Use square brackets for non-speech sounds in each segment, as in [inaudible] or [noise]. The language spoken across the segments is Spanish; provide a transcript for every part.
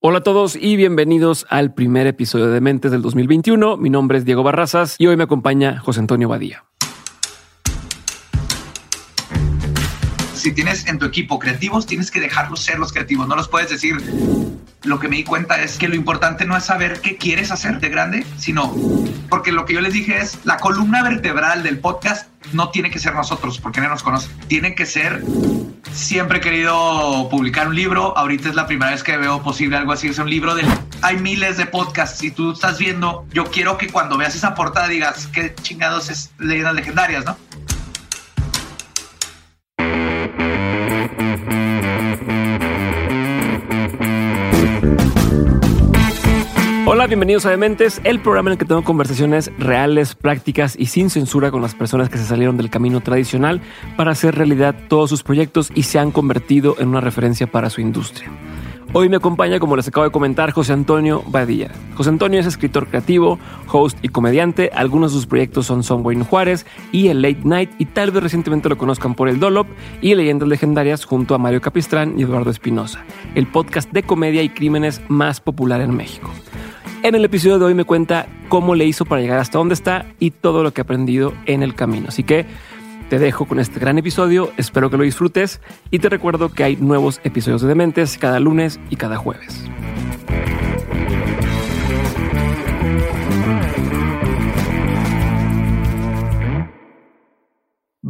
Hola a todos y bienvenidos al primer episodio de Mentes del 2021. Mi nombre es Diego Barrazas y hoy me acompaña José Antonio Badía. Si tienes en tu equipo creativos, tienes que dejarlos ser los creativos. No los puedes decir. Lo que me di cuenta es que lo importante no es saber qué quieres hacer de grande, sino porque lo que yo les dije es la columna vertebral del podcast no tiene que ser nosotros, porque no nos conoce. Tiene que ser Siempre he querido publicar un libro. Ahorita es la primera vez que veo posible algo así. Es un libro de... Hay miles de podcasts. Si tú estás viendo, yo quiero que cuando veas esa portada digas qué chingados es leyendas legendarias, ¿no? Hola, bienvenidos a Dementes, el programa en el que tengo conversaciones reales, prácticas y sin censura con las personas que se salieron del camino tradicional para hacer realidad todos sus proyectos y se han convertido en una referencia para su industria. Hoy me acompaña, como les acabo de comentar, José Antonio Badía. José Antonio es escritor creativo, host y comediante. Algunos de sus proyectos son Son Juárez y el Late Night, y tal vez recientemente lo conozcan por el Dolop y Leyendas Legendarias junto a Mario Capistrán y Eduardo Espinosa, el podcast de comedia y crímenes más popular en México. En el episodio de hoy me cuenta cómo le hizo para llegar hasta donde está y todo lo que ha aprendido en el camino. Así que te dejo con este gran episodio, espero que lo disfrutes y te recuerdo que hay nuevos episodios de Dementes cada lunes y cada jueves.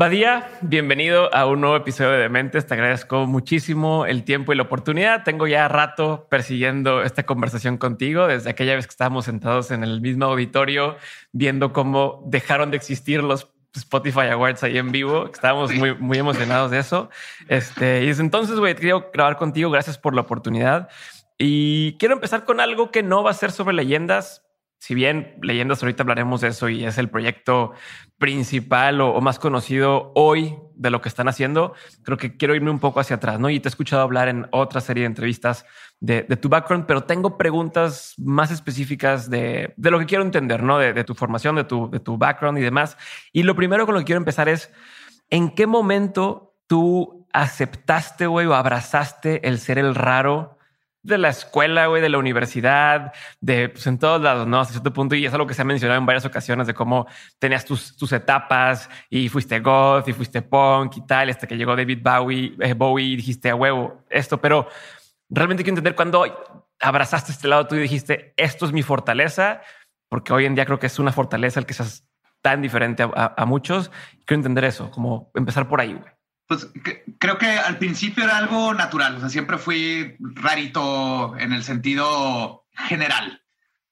Badía, bienvenido a un nuevo episodio de Dementes. Te agradezco muchísimo el tiempo y la oportunidad. Tengo ya rato persiguiendo esta conversación contigo desde aquella vez que estábamos sentados en el mismo auditorio viendo cómo dejaron de existir los Spotify Awards ahí en vivo. Estábamos muy, muy emocionados de eso. Este, y desde entonces, güey, quiero grabar contigo. Gracias por la oportunidad. Y quiero empezar con algo que no va a ser sobre leyendas, si bien leyendas ahorita hablaremos de eso y es el proyecto principal o, más conocido hoy de lo que están haciendo, creo que quiero irme un poco hacia atrás, ¿no? Y te he escuchado hablar en otra serie de entrevistas de, tu background, pero tengo preguntas más específicas de, lo que quiero entender, ¿no? De, tu formación, de tu, de tu background y demás. Y lo primero con lo que quiero empezar es, ¿en qué momento tú aceptaste, güey, o abrazaste el ser el raro de la escuela, güey, de la universidad, de pues, en todos lados, ¿no? Hasta cierto punto, y es algo que se ha mencionado en varias ocasiones de cómo tenías tus, tus etapas y fuiste goth y fuiste punk y tal, hasta que llegó David Bowie, eh, Bowie y dijiste a huevo esto, pero realmente quiero entender cuando abrazaste este lado tú y dijiste esto es mi fortaleza, porque hoy en día creo que es una fortaleza el que seas tan diferente a, a muchos. Quiero entender eso, como empezar por ahí, güey. Pues creo que al principio era algo natural, o sea, siempre fui rarito en el sentido general.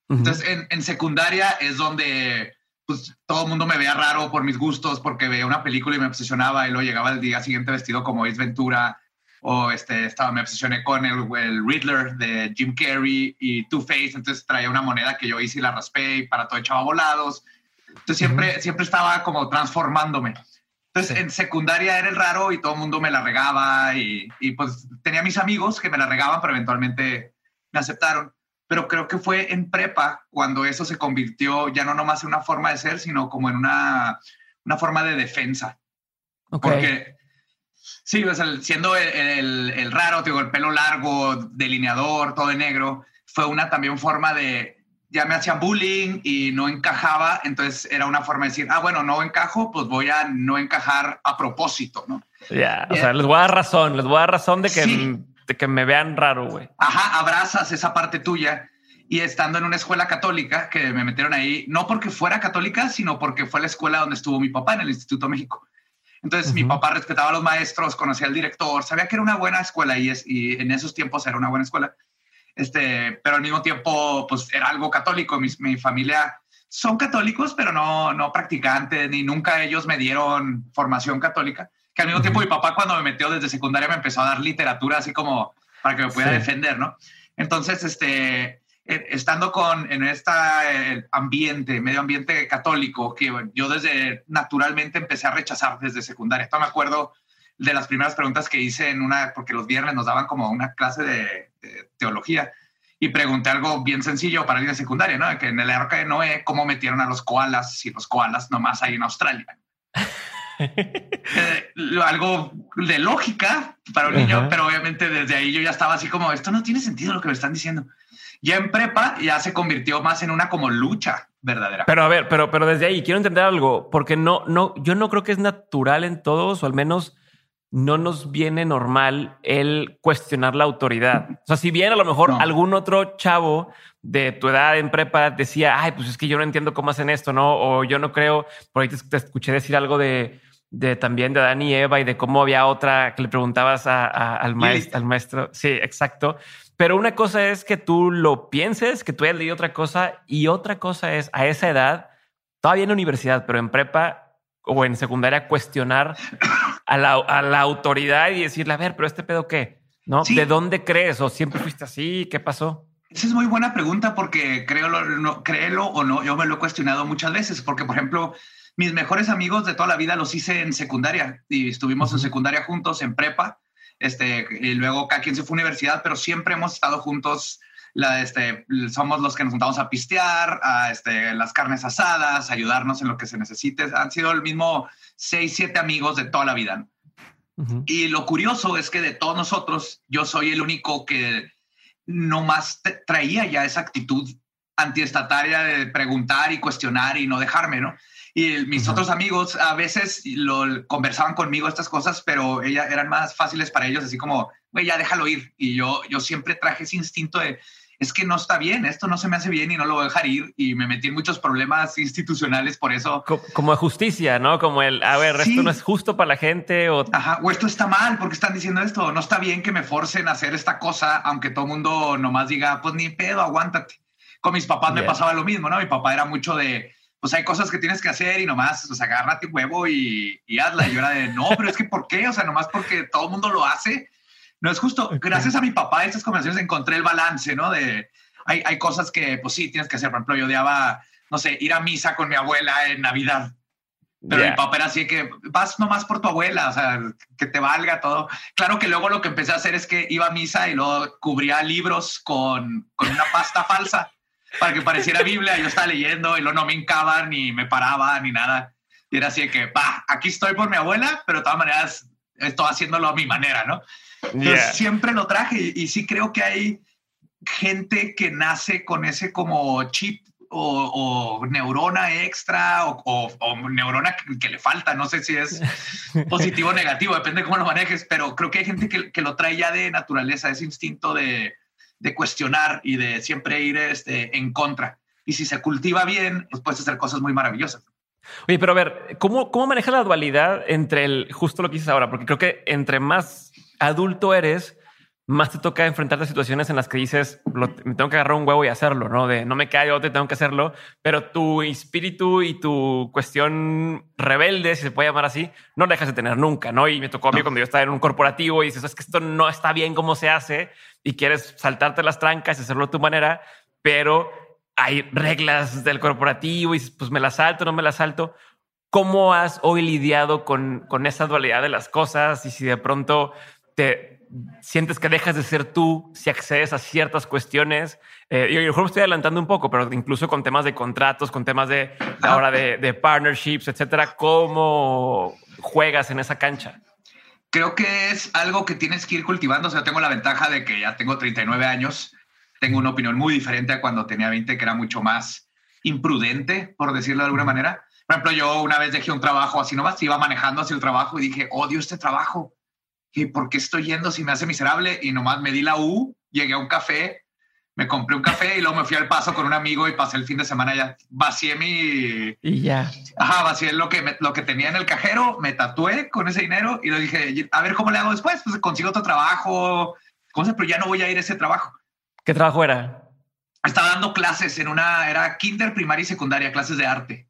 Entonces, en, secundaria es donde pues, todo el mundo me veía raro por mis gustos, porque veía una película y me obsesionaba y luego llegaba el día siguiente vestido como Ace Ventura o este, estaba, me obsesioné con el, el Riddler de Jim Carrey y Two-Face, entonces traía una moneda que yo hice y la raspé y para todo echaba volados. Entonces siempre, siempre estaba como transformándome. Entonces, en secundaria era el raro y todo el mundo me la regaba y, y, pues tenía mis amigos que me la regaban, pero eventualmente me aceptaron. Pero creo que fue en prepa cuando eso se convirtió ya no nomás en una forma de ser, sino como en una, una forma de defensa. Porque, sí, siendo el, el, raro, digo, el pelo largo, delineador, todo de negro, fue una también forma de, ya me hacían bullying y no encajaba, entonces era una forma de decir, ah, bueno, no encajo, pues voy a no encajar a propósito, ¿no? Ya, o sea, les voy a dar razón, les voy a dar razón de que, de que me vean raro, güey. Ajá, abrazas esa parte tuya. Y estando en una escuela católica, que me metieron ahí, no porque fuera católica, sino porque fue la escuela donde estuvo mi papá en el Instituto México. Entonces mi papá respetaba a los maestros, conocía al director, sabía que era una buena escuela y, es, y en esos tiempos era una buena escuela este, pero al mismo tiempo, pues era algo católico. Mi, mi familia son católicos, pero no, no practicantes, ni nunca ellos me dieron formación católica. Que al mismo tiempo mi papá cuando me metió desde secundaria me empezó a dar literatura así como para que me pudiera defender, ¿no? Entonces, este, estando con, en este ambiente, medio ambiente católico, que yo desde naturalmente empecé a rechazar desde secundaria. Esto me acuerdo de las primeras preguntas que hice en una, porque los viernes nos daban como una clase de, teología y pregunté algo bien sencillo para ir de secundaria, ¿no? Que en el arca de Noé, ¿cómo metieron a los koalas si los koalas nomás hay en Australia? [laughs] Eh, algo de lógica para un niño, pero obviamente desde ahí yo ya estaba así como, esto no tiene sentido lo que me están diciendo. Ya en prepa ya se convirtió más en una como lucha verdadera. Pero a ver, pero, pero desde ahí quiero entender algo, porque no, no, yo no creo que es natural en todos, o al menos no nos viene normal el cuestionar la autoridad. O sea, si bien a lo mejor algún otro chavo de tu edad en prepa decía, ay, pues es que yo no entiendo cómo hacen esto, ¿no? O yo no creo, por ahí te, escuché decir algo de, de también de Dani y Eva y de cómo había otra que le preguntabas al, maestro, al maestro. Sí, exacto. Pero una cosa es que tú lo pienses, que tú hayas leído otra cosa y otra cosa es a esa edad, todavía en la universidad, pero en prepa o en secundaria, cuestionar a la, a la autoridad y decirle, a ver, pero este pedo qué, ¿no? ¿De dónde crees? ¿O siempre fuiste así? ¿Qué pasó? Esa es muy buena pregunta porque creo, no, créelo o no, yo me lo he cuestionado muchas veces porque, por ejemplo, mis mejores amigos de toda la vida los hice en secundaria y estuvimos en secundaria juntos, en prepa, este, y luego cada quien se fue a universidad, pero siempre hemos estado juntos. La, este, somos los que nos juntamos a pistear, a este, las carnes asadas, ayudarnos en lo que se necesite. Han sido el mismo seis, siete amigos de toda la vida. Y lo curioso es que de todos nosotros, yo soy el único que no más traía ya esa actitud antiestataria de preguntar y cuestionar y no dejarme, ¿no? Y mis otros amigos a veces lo conversaban conmigo estas cosas, pero ella, eran más fáciles para ellos, así como, güey, ya déjalo ir. Y yo, yo siempre traje ese instinto de, es que no está bien, esto no se me hace bien y no lo voy a dejar ir. Y me metí en muchos problemas institucionales por eso. Como, de justicia, ¿no? Como el, a ver, esto no es justo para la gente o... Ajá, o esto está mal, porque están diciendo esto? No está bien que me forcen a hacer esta cosa, aunque todo el mundo nomás diga, pues ni pedo, aguántate. Con mis papás me pasaba lo mismo, ¿no? Mi papá era mucho de, pues hay cosas que tienes que hacer y nomás, pues agárrate huevo y, y hazla. Y yo era de, no, pero es que ¿por qué? O sea, nomás porque todo el mundo lo hace no es justo. Gracias a mi papá, estas conversaciones encontré el balance, ¿no? De hay, hay cosas que, pues sí, tienes que hacer. Por ejemplo, yo odiaba, no sé, ir a misa con mi abuela en Navidad. Pero mi papá era así que vas nomás por tu abuela, o sea, que te valga todo. Claro que luego lo que empecé a hacer es que iba a misa y luego cubría libros con, con una pasta falsa para que pareciera Biblia. Yo estaba leyendo y luego no me hincaban ni me paraba ni nada. Y era así de que, va, aquí estoy por mi abuela, pero de todas maneras estoy haciéndolo a mi manera, ¿no? siempre lo traje y, sí creo que hay gente que nace con ese como chip o, neurona extra o, neurona que, le falta. No sé si es [laughs] positivo o negativo, depende de cómo lo manejes, pero creo que hay gente que, lo trae ya de naturaleza, ese instinto de, cuestionar y de siempre ir este, en contra. Y si se cultiva bien, pues puedes hacer cosas muy maravillosas. Oye, pero a ver, ¿cómo, cómo maneja la dualidad entre el justo lo que dices ahora? Porque creo que entre más adulto eres, más te toca enfrentarte a situaciones en las que dices, me tengo que agarrar un huevo y hacerlo, ¿no? De no me callo, te tengo que hacerlo, pero tu espíritu y tu cuestión rebelde, si se puede llamar así, no dejas de tener nunca, ¿no? Y me tocó a mí cuando yo estaba en un corporativo y dices, es que esto no está bien como se hace y quieres saltarte las trancas y hacerlo a tu manera, pero hay reglas del corporativo y pues me las salto, no me las salto. ¿Cómo has hoy lidiado con, con esa dualidad de las cosas y si de pronto te sientes que dejas de ser tú si accedes a ciertas cuestiones. Eh, y a lo mejor me estoy adelantando un poco, pero incluso con temas de contratos, con temas de, ahora de, partnerships, etcétera, ¿cómo juegas en esa cancha? Creo que es algo que tienes que ir cultivando. O sea, tengo la ventaja de que ya tengo 39 años. Tengo una opinión muy diferente a cuando tenía 20, que era mucho más imprudente, por decirlo de alguna manera. Por ejemplo, yo una vez dejé un trabajo así nomás, iba manejando hacia el trabajo y dije, odio este trabajo ¿por qué estoy yendo si me hace miserable? Y nomás me di la U, llegué a un café, me compré un café y luego me fui al paso con un amigo y pasé el fin de semana ya. Vacié mi... Y ya. Ajá, vacié lo que, lo que tenía en el cajero, me tatué con ese dinero y le dije, a ver cómo le hago después, pues consigo otro trabajo, cosas, pero ya no voy a ir a ese trabajo. ¿Qué trabajo era? Estaba dando clases en una, era kinder, primaria y secundaria, clases de arte.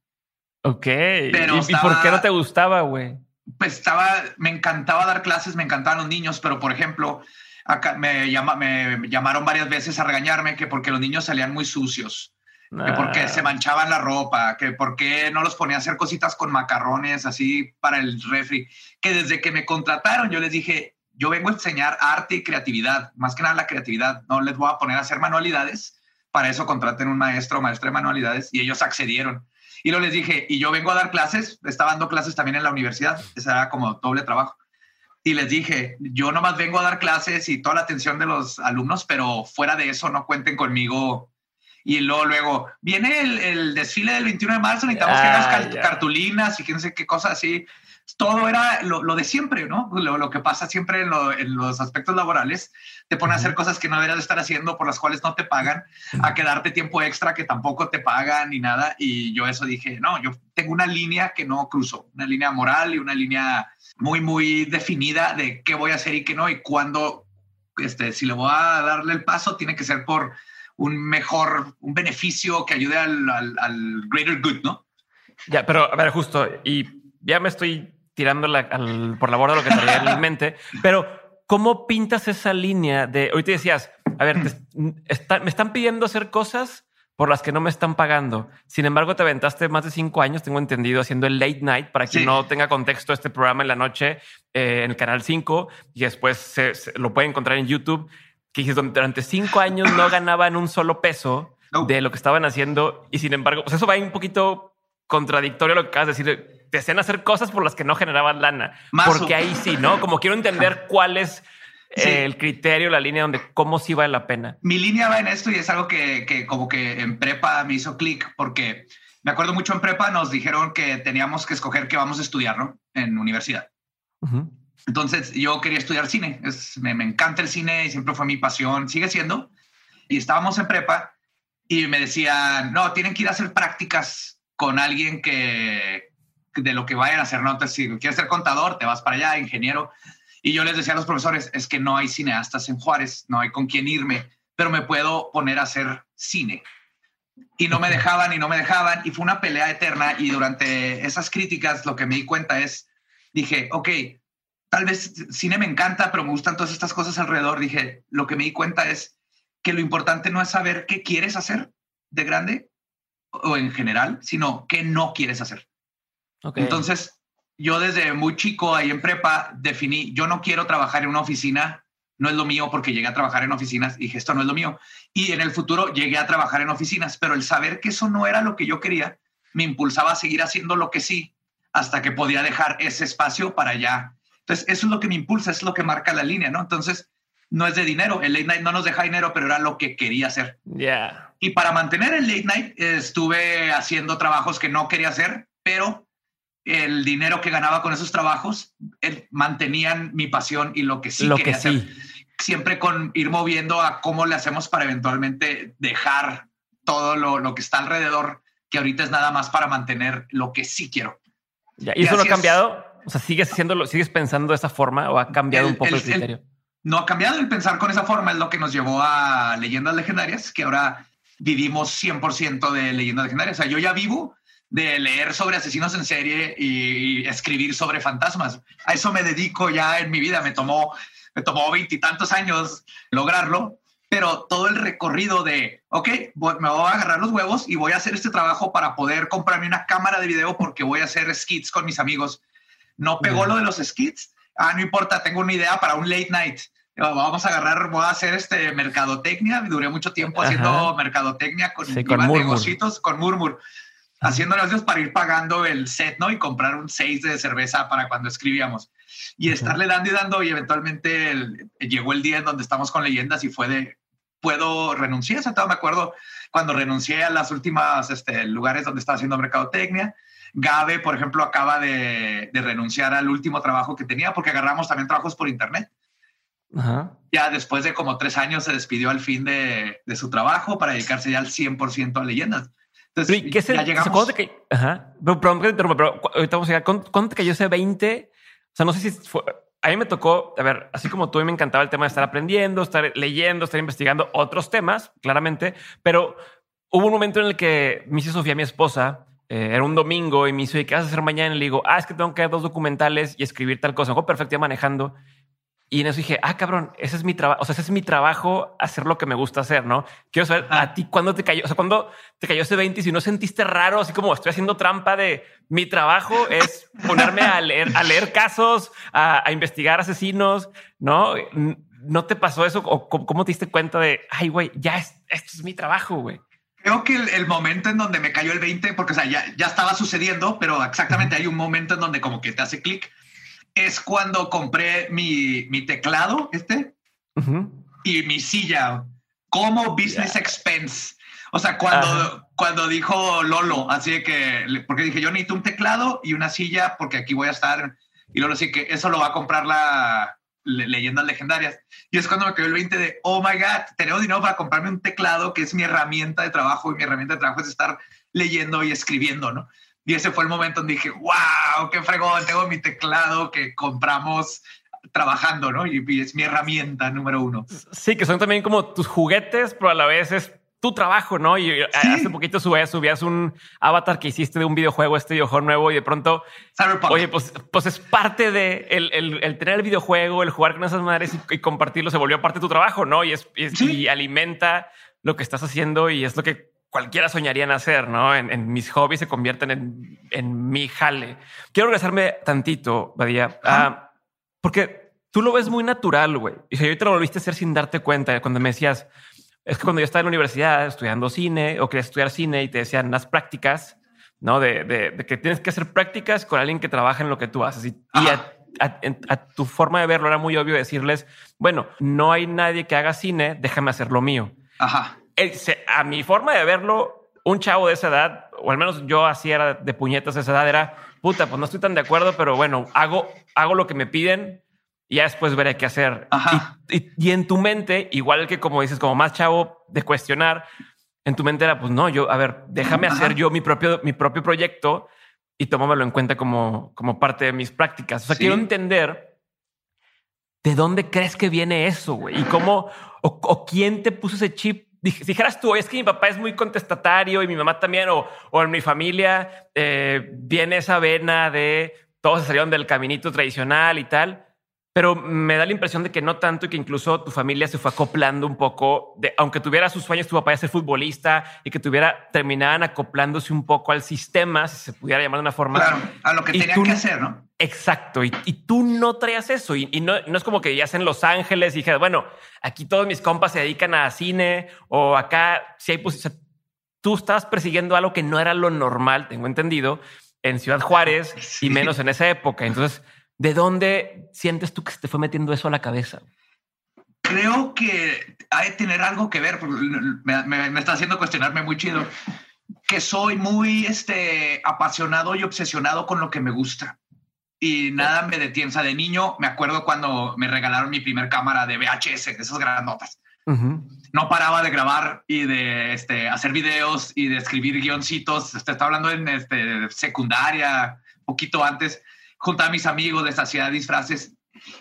Ok. Pero ¿Y, por qué no te gustaba, güey? Pues estaba, me encantaba dar clases, me encantaban los niños, pero por ejemplo, acá me, llama, me llamaron varias veces a regañarme que porque los niños salían muy sucios, que porque se manchaban la ropa, que porque no los ponía a hacer cositas con macarrones así para el refri, que desde que me contrataron yo les dije, yo vengo a enseñar arte y creatividad, más que nada la creatividad, no les voy a poner a hacer manualidades para eso contraten un maestro o maestra de manualidades y ellos accedieron. Y luego les dije, y yo vengo a dar clases, estaba dando clases también en la universidad, ese era como doble trabajo. Y les dije, yo nomás vengo a dar clases y toda la atención de los alumnos, pero fuera de eso no cuenten conmigo. Y luego, luego viene el, desfile del 21 de marzo, necesitamos que hagas cartulinas y quién sé qué cosas así todo era lo, de siempre, ¿no? Lo, que pasa siempre en, los aspectos laborales, te pone a hacer cosas que no deberías estar haciendo, por las cuales no te pagan, a quedarte tiempo extra que tampoco te pagan ni nada. Y yo eso dije, no, yo tengo una línea que no cruzo, una línea moral y una línea muy, muy definida de qué voy a hacer y qué no, y cuándo, este, si le voy a darle el paso, tiene que ser por un mejor, un beneficio que ayude al, al, al greater good, ¿no? Ya, pero a ver, justo, y ya me estoy tirándola por la borda lo que traía en [laughs] mente, pero ¿cómo pintas esa línea de, hoy te decías, a ver, me están pidiendo hacer cosas por las que no me están pagando. Sin embargo, te aventaste más de cinco años, tengo entendido, haciendo el late night. Para quien no tenga contexto, este programa en la noche eh, en el canal 5 y después se, lo puede encontrar en YouTube. Que durante cinco años no ganaban un solo peso de lo que estaban haciendo. Y sin embargo, pues eso va un poquito contradictorio a lo que acabas de decir te hacían hacer cosas por las que no generaban lana. Porque ahí sí, ¿no? Como quiero entender cuál es el criterio, la línea donde cómo sí vale la pena. Mi línea va en esto y es algo que, como que en prepa me hizo clic porque me acuerdo mucho en prepa nos dijeron que teníamos que escoger qué vamos a estudiar, ¿no? En universidad. Entonces yo quería estudiar cine. me, me encanta el cine y siempre fue mi pasión. Sigue siendo. Y estábamos en prepa y me decían, no, tienen que ir a hacer prácticas con alguien que, de lo que vayan a hacer. ¿no? si quieres ser contador, te vas para allá, ingeniero. Y yo les decía a los profesores, es que no hay cineastas en Juárez, no hay con quién irme, pero me puedo poner a hacer cine. Y no me dejaban y no me dejaban y fue una pelea eterna y durante esas críticas lo que me di cuenta es, dije, ok, tal vez cine me encanta, pero me gustan todas estas cosas alrededor. Dije, lo que me di cuenta es que lo importante no es saber qué quieres hacer de grande o en general, sino qué no quieres hacer. Entonces, yo desde muy chico ahí en prepa definí, yo no quiero trabajar en una oficina, no es lo mío porque llegué a trabajar en oficinas y dije, esto no es lo mío. Y en el futuro llegué a trabajar en oficinas, pero el saber que eso no era lo que yo quería me impulsaba a seguir haciendo lo que sí hasta que podía dejar ese espacio para allá. Entonces, eso es lo que me impulsa, es lo que marca la línea, ¿no? Entonces, no es de dinero. El late night no nos deja dinero, pero era lo que quería hacer. Yeah. Y para mantener el late night, estuve haciendo trabajos que no quería hacer, pero el dinero que ganaba con esos trabajos eh, mantenían mi pasión y lo que sí lo quería que hacer. Siempre con ir moviendo a cómo le hacemos para eventualmente dejar todo lo, que está alrededor, que ahorita es nada más para mantener lo que sí quiero. ¿Y, eso no ha cambiado? O sea, ¿sigues haciéndolo, sigues pensando de esa forma o ha cambiado un poco el, criterio? no ha cambiado el pensar con esa forma, es lo que nos llevó a leyendas legendarias, que ahora vivimos 100% de leyendas legendarias. O sea, yo ya vivo de leer sobre asesinos en serie y, escribir sobre fantasmas. A eso me dedico ya en mi vida. Me tomó me tomó veintitantos años lograrlo, pero todo el recorrido de, ok, me voy a agarrar los huevos y voy a hacer este trabajo para poder comprarme una cámara de video porque voy a hacer skits con mis amigos. No pegó lo de los skits. Ah, no importa, tengo una idea para un late night. Vamos a agarrar, voy a hacer este mercadotecnia. Duré mucho tiempo haciendo mercadotecnia con, con negocios, con Murmur haciendo negocios para ir pagando el set, ¿no? Y comprar un 6 de cerveza para cuando escribíamos. Y estarle dando y dando y eventualmente llegó el día en donde estamos con leyendas y fue de, puedo renunciar, o sea, me acuerdo cuando renuncié a las últimas este, lugares donde estaba haciendo mercadotecnia. Gabe, por ejemplo, acaba de, renunciar al último trabajo que tenía porque agarramos también trabajos por internet. Ya después de como tres años se despidió al fin de, de su trabajo para dedicarse ya al 100% a leyendas. Entonces, ¿qué ya llegamos. ¿cuándo te Ajá. Pero, pero, ahorita vamos a llegar. ¿Cuándo, te cayó ese 20? O sea, no sé si fue. A mí me tocó, a ver, así como tú, me encantaba el tema de estar aprendiendo, estar leyendo, estar investigando otros temas, claramente, pero hubo un momento en el que me hizo Sofía, mi esposa, eh, era un domingo y me hizo, ¿qué vas a hacer mañana? Y le digo, ah, es que tengo que hacer dos documentales y escribir tal cosa. Me perfecto manejando. Y en eso dije, ah, cabrón, ese es mi trabajo. O sea, ese es mi trabajo, hacer lo que me gusta hacer, ¿no? Quiero saber a ti cuándo te cayó, o sea, cuándo te cayó ese 20 y si no sentiste raro, así como estoy haciendo trampa de mi trabajo es ponerme a leer, a leer casos, a, investigar asesinos, ¿no? ¿no te pasó eso? ¿O cómo, te diste cuenta de, ay, güey, ya es, esto es mi trabajo, güey? Creo que el, momento en donde me cayó el 20, porque o sea, ya, ya estaba sucediendo, pero exactamente hay un momento en donde como que te hace clic, es cuando compré mi, mi teclado, este, y mi silla como business expense. O sea, cuando, cuando dijo Lolo, así que, porque dije, yo necesito un teclado y una silla porque aquí voy a estar. Y Lolo sí que eso lo va a comprar la leyendas legendarias. Y es cuando me quedó el 20 de, oh my God, tenemos dinero para comprarme un teclado que es mi herramienta de trabajo y mi herramienta de trabajo es estar leyendo y escribiendo, ¿no? Y ese fue el momento donde dije, wow, qué fregón, tengo mi teclado que compramos trabajando, ¿no? Y, es mi herramienta número uno. Sí, que son también como tus juguetes, pero a la vez es tu trabajo, ¿no? Y eh, hace poquito subías, subías un avatar que hiciste de un videojuego, este videojuego nuevo, y de pronto, oye, pues, pues es parte de el, el, tener el videojuego, el jugar con esas madres y, compartirlo, se volvió parte de tu trabajo, ¿no? Y, es, y alimenta lo que estás haciendo y es lo que cualquiera soñaría en hacer, ¿no? En, mis hobbies se convierten en, en, mi jale. Quiero regresarme tantito, Badía, porque tú lo ves muy natural, güey. Y si te lo volviste a hacer sin darte cuenta, cuando me decías, es que cuando yo estaba en la universidad estudiando cine o querías estudiar cine y te decían las prácticas, ¿no? De, de, que tienes que hacer prácticas con alguien que trabaja en lo que tú haces. Y, a, tu forma de verlo era muy obvio decirles, bueno, no hay nadie que haga cine, déjame hacer lo mío. Ajá. A mi forma de verlo, un chavo de esa edad, o al menos yo así era de puñetas de esa edad, era, puta, pues no estoy tan de acuerdo, pero bueno, hago, hago lo que me piden y ya después veré qué hacer. Y, en tu mente, igual que como dices, como más chavo de cuestionar, en tu mente era, pues no, yo, a ver, déjame hacer yo mi propio, mi propio proyecto y tómamelo en cuenta como, como parte de mis prácticas. O sea, quiero entender de dónde crees que viene eso, güey, y cómo, o, quién te puso ese chip. Dijeras tú, es que mi papá es muy contestatario y mi mamá también, o, o en mi familia eh, viene esa vena de todos salieron del caminito tradicional y tal pero me da la impresión de que no tanto y que incluso tu familia se fue acoplando un poco, de, aunque tuviera sus sueños tu papá de ser futbolista y que tuviera, terminaban acoplándose un poco al sistema, si se pudiera llamar de una forma. Claro, a lo que tenía que hacer, ¿no? Exacto, y, tú no traías eso y, no, no, es como que vivías en Los Ángeles y dijeras, bueno, aquí todos mis compas se dedican a cine o acá si hay pues, tú estabas persiguiendo algo que no era lo normal, tengo entendido, en Ciudad Juárez y menos en esa época. Entonces, ¿De dónde sientes tú que se te fue metiendo eso a la cabeza? Creo que hay que tener algo que ver, me, está haciendo cuestionarme muy chido, que soy muy este, apasionado y obsesionado con lo que me gusta. Y nada me detiene. O sea, de niño me acuerdo cuando me regalaron mi primer cámara de VHS, de esas grandotas. notas. No paraba de grabar y de este, hacer videos y de escribir guioncitos. Está hablando en este, secundaria, poquito antes junto a mis amigos, les hacía disfraces.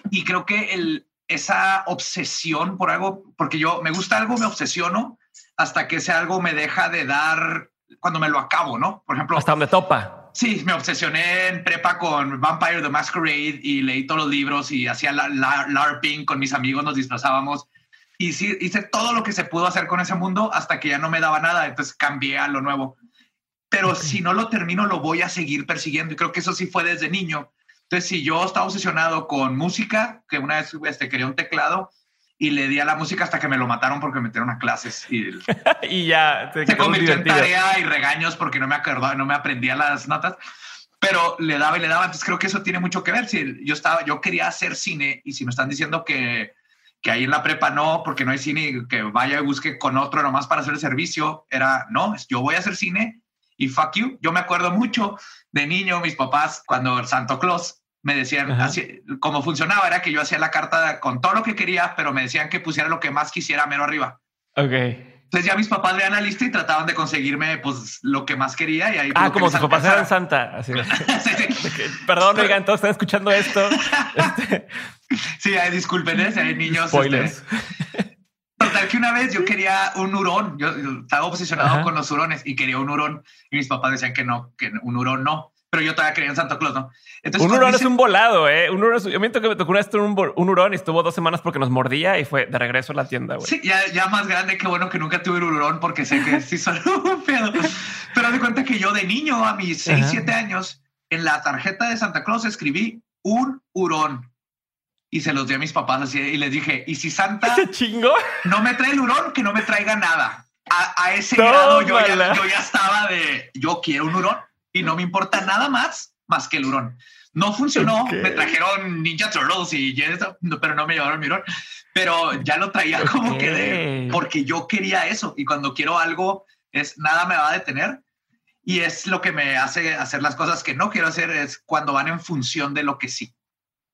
Y creo que el, esa obsesión por algo, porque yo me gusta algo, me obsesiono hasta que ese algo me deja de dar cuando me lo acabo, ¿no? Por ejemplo. Hasta donde topa. Sí, me obsesioné en prepa con Vampire the Masquerade y leí todos los libros y hacía la, la, LARPing con mis amigos, nos disfrazábamos. Y sí, hice todo lo que se pudo hacer con ese mundo hasta que ya no me daba nada, entonces cambié a lo nuevo pero si no lo termino, lo voy a seguir persiguiendo. Y creo que eso sí fue desde niño. Entonces, si yo estaba obsesionado con música, que una vez este, quería un teclado y le di a la música hasta que me lo mataron porque me metieron a clases y, [laughs] y ya se convirtió en tarea y regaños porque no me acordaba, no me aprendía las notas, pero le daba y le daba. Entonces, creo que eso tiene mucho que ver. Si yo estaba, yo quería hacer cine y si me están diciendo que que ahí en la prepa no, porque no hay cine, que vaya y busque con otro nomás para hacer el servicio, era, no, yo voy a hacer cine y fuck you. Yo me acuerdo mucho de niño, mis papás, cuando Santo Claus me decían así, cómo funcionaba, era que yo hacía la carta con todo lo que quería, pero me decían que pusiera lo que más quisiera mero arriba. Ok. Entonces ya mis papás veían la lista y trataban de conseguirme pues lo que más quería y ahí ah como tus papás eran Santa así [laughs] [laughs] perdón oigan todos están escuchando esto [laughs] este... sí disculpen ¿eh? si hay niños este, Spoilers. Total que una vez yo quería un hurón, yo, estaba obsesionado con los hurones y quería un hurón y mis papás decían que no, que un hurón no, pero yo todavía creía en Santa Claus, ¿no? Entonces, un hurón es un volado, ¿eh? Un hurón yo me que me tocó una vez un, un, hurón y estuvo dos semanas porque nos mordía y fue de regreso a la tienda, güey. Sí, ya, ya más grande, que bueno que nunca tuve un hurón porque sé que sí son [laughs] un pedo. Pero de cuenta que yo de niño, a mis 6, 7 años, en la tarjeta de Santa Claus escribí un hurón y se los di a mis papás así y les dije, y si Santa chingo? no me trae el hurón, que no me traiga nada. A, ese grado yo ya, yo ya, estaba de, yo quiero un hurón y no me importa nada más más que el hurón. No funcionó, me trajeron Ninja Turtles y eso, pero no me llevaron mi hurón. Pero ya lo traía como que de, porque yo quería eso y cuando quiero algo es nada me va a detener y es lo que me hace hacer las cosas que no quiero hacer es cuando van en función de lo que sí.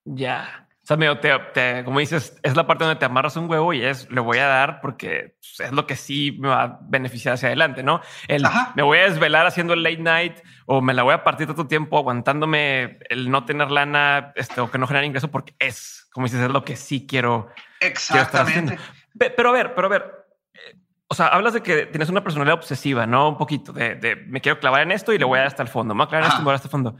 Ya. Sea, medio te, como dices, es la parte donde te amarras un huevo y es le voy a dar porque pues, es lo que sí me va a beneficiar hacia adelante, ¿no? El me voy a desvelar haciendo el late night o me la voy a partir todo tiempo aguantándome el no tener lana este, o que no generar ingreso porque es, como dices, es lo que sí quiero, Exactamente. Pero a ver, pero a ver, eh, o sea, hablas de que tienes una personalidad obsesiva, ¿no? Un poquito de, me quiero clavar en esto y le voy a dar hasta el fondo. Me voy a clavar en esto y voy a dar hasta el fondo.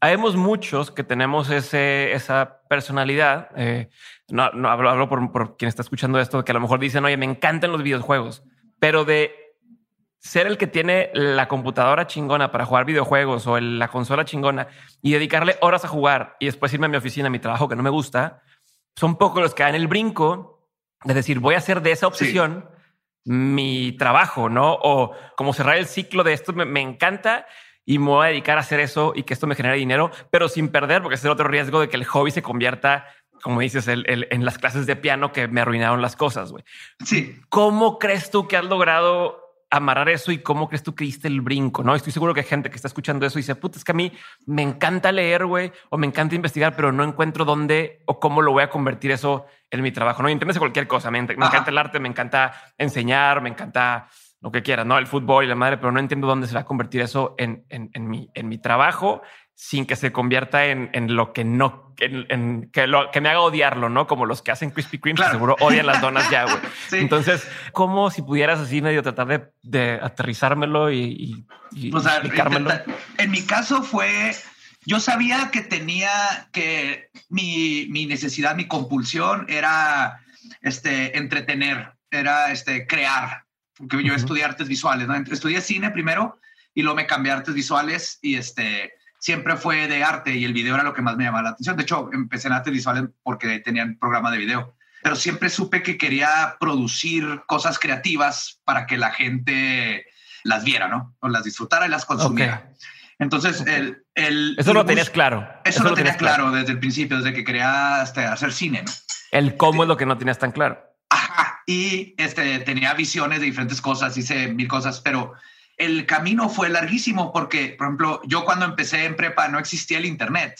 Habemos muchos que tenemos ese, esa personalidad. Eh, no, no, hablo, hablo por, por, quien está escuchando esto, que a lo mejor dicen, oye, me encantan los videojuegos, pero de ser el que tiene la computadora chingona para jugar videojuegos o la consola chingona y dedicarle horas a jugar y después irme a mi oficina, a mi trabajo que no me gusta, son pocos los que dan el brinco de decir, voy a hacer de esa obsesión mi trabajo, ¿no? O como cerrar el ciclo de esto, me, me encanta y me voy a dedicar a hacer eso y que esto me genere dinero, pero sin perder, porque es el otro riesgo de que el hobby se convierta, como dices, el, en las clases de piano que me arruinaron las cosas, güey. Sí. ¿Cómo crees tú que has logrado amarrar eso y cómo crees tú que diste el brinco? No estoy seguro que hay gente que está escuchando eso y dice, puta, es que a mí me encanta leer, güey, o me encanta investigar, pero no encuentro dónde o cómo lo voy a convertir eso en mi trabajo. No, entiendes cualquier cosa. Me, me encanta el arte, me encanta enseñar, me encanta lo que quieras, ¿no? El fútbol y la madre, pero no entiendo dónde se va a convertir eso en, en, en, mi, en mi trabajo sin que se convierta en, en lo que no, en, que, lo, que me haga odiarlo, ¿no? Como los que hacen Krispy Kreme, seguro odian las donas ya, güey. [laughs] Entonces, ¿cómo si pudieras así medio tratar de, de aterrizármelo y, y, explicármelo? En mi caso fue, yo sabía que tenía que mi, mi necesidad, mi compulsión era este, entretener, era este, crear, porque yo estudié artes visuales, ¿no? Estudié cine primero y luego me cambié a artes visuales y este siempre fue de arte y el video era lo que más me llamaba la atención. De hecho, empecé en artes visuales porque tenían programa de video, pero siempre supe que quería producir cosas creativas para que la gente las viera, ¿no? O las disfrutara y las consumiera. Entonces, el, el, Eso lo tenías claro. Eso, lo, tenía claro, desde el principio, desde que quería este, hacer cine. ¿no? El cómo es lo que no tenías tan claro. Y este, tenía visiones de diferentes cosas, hice mil cosas, pero el camino fue larguísimo porque, por ejemplo, yo cuando empecé en prepa no existía el Internet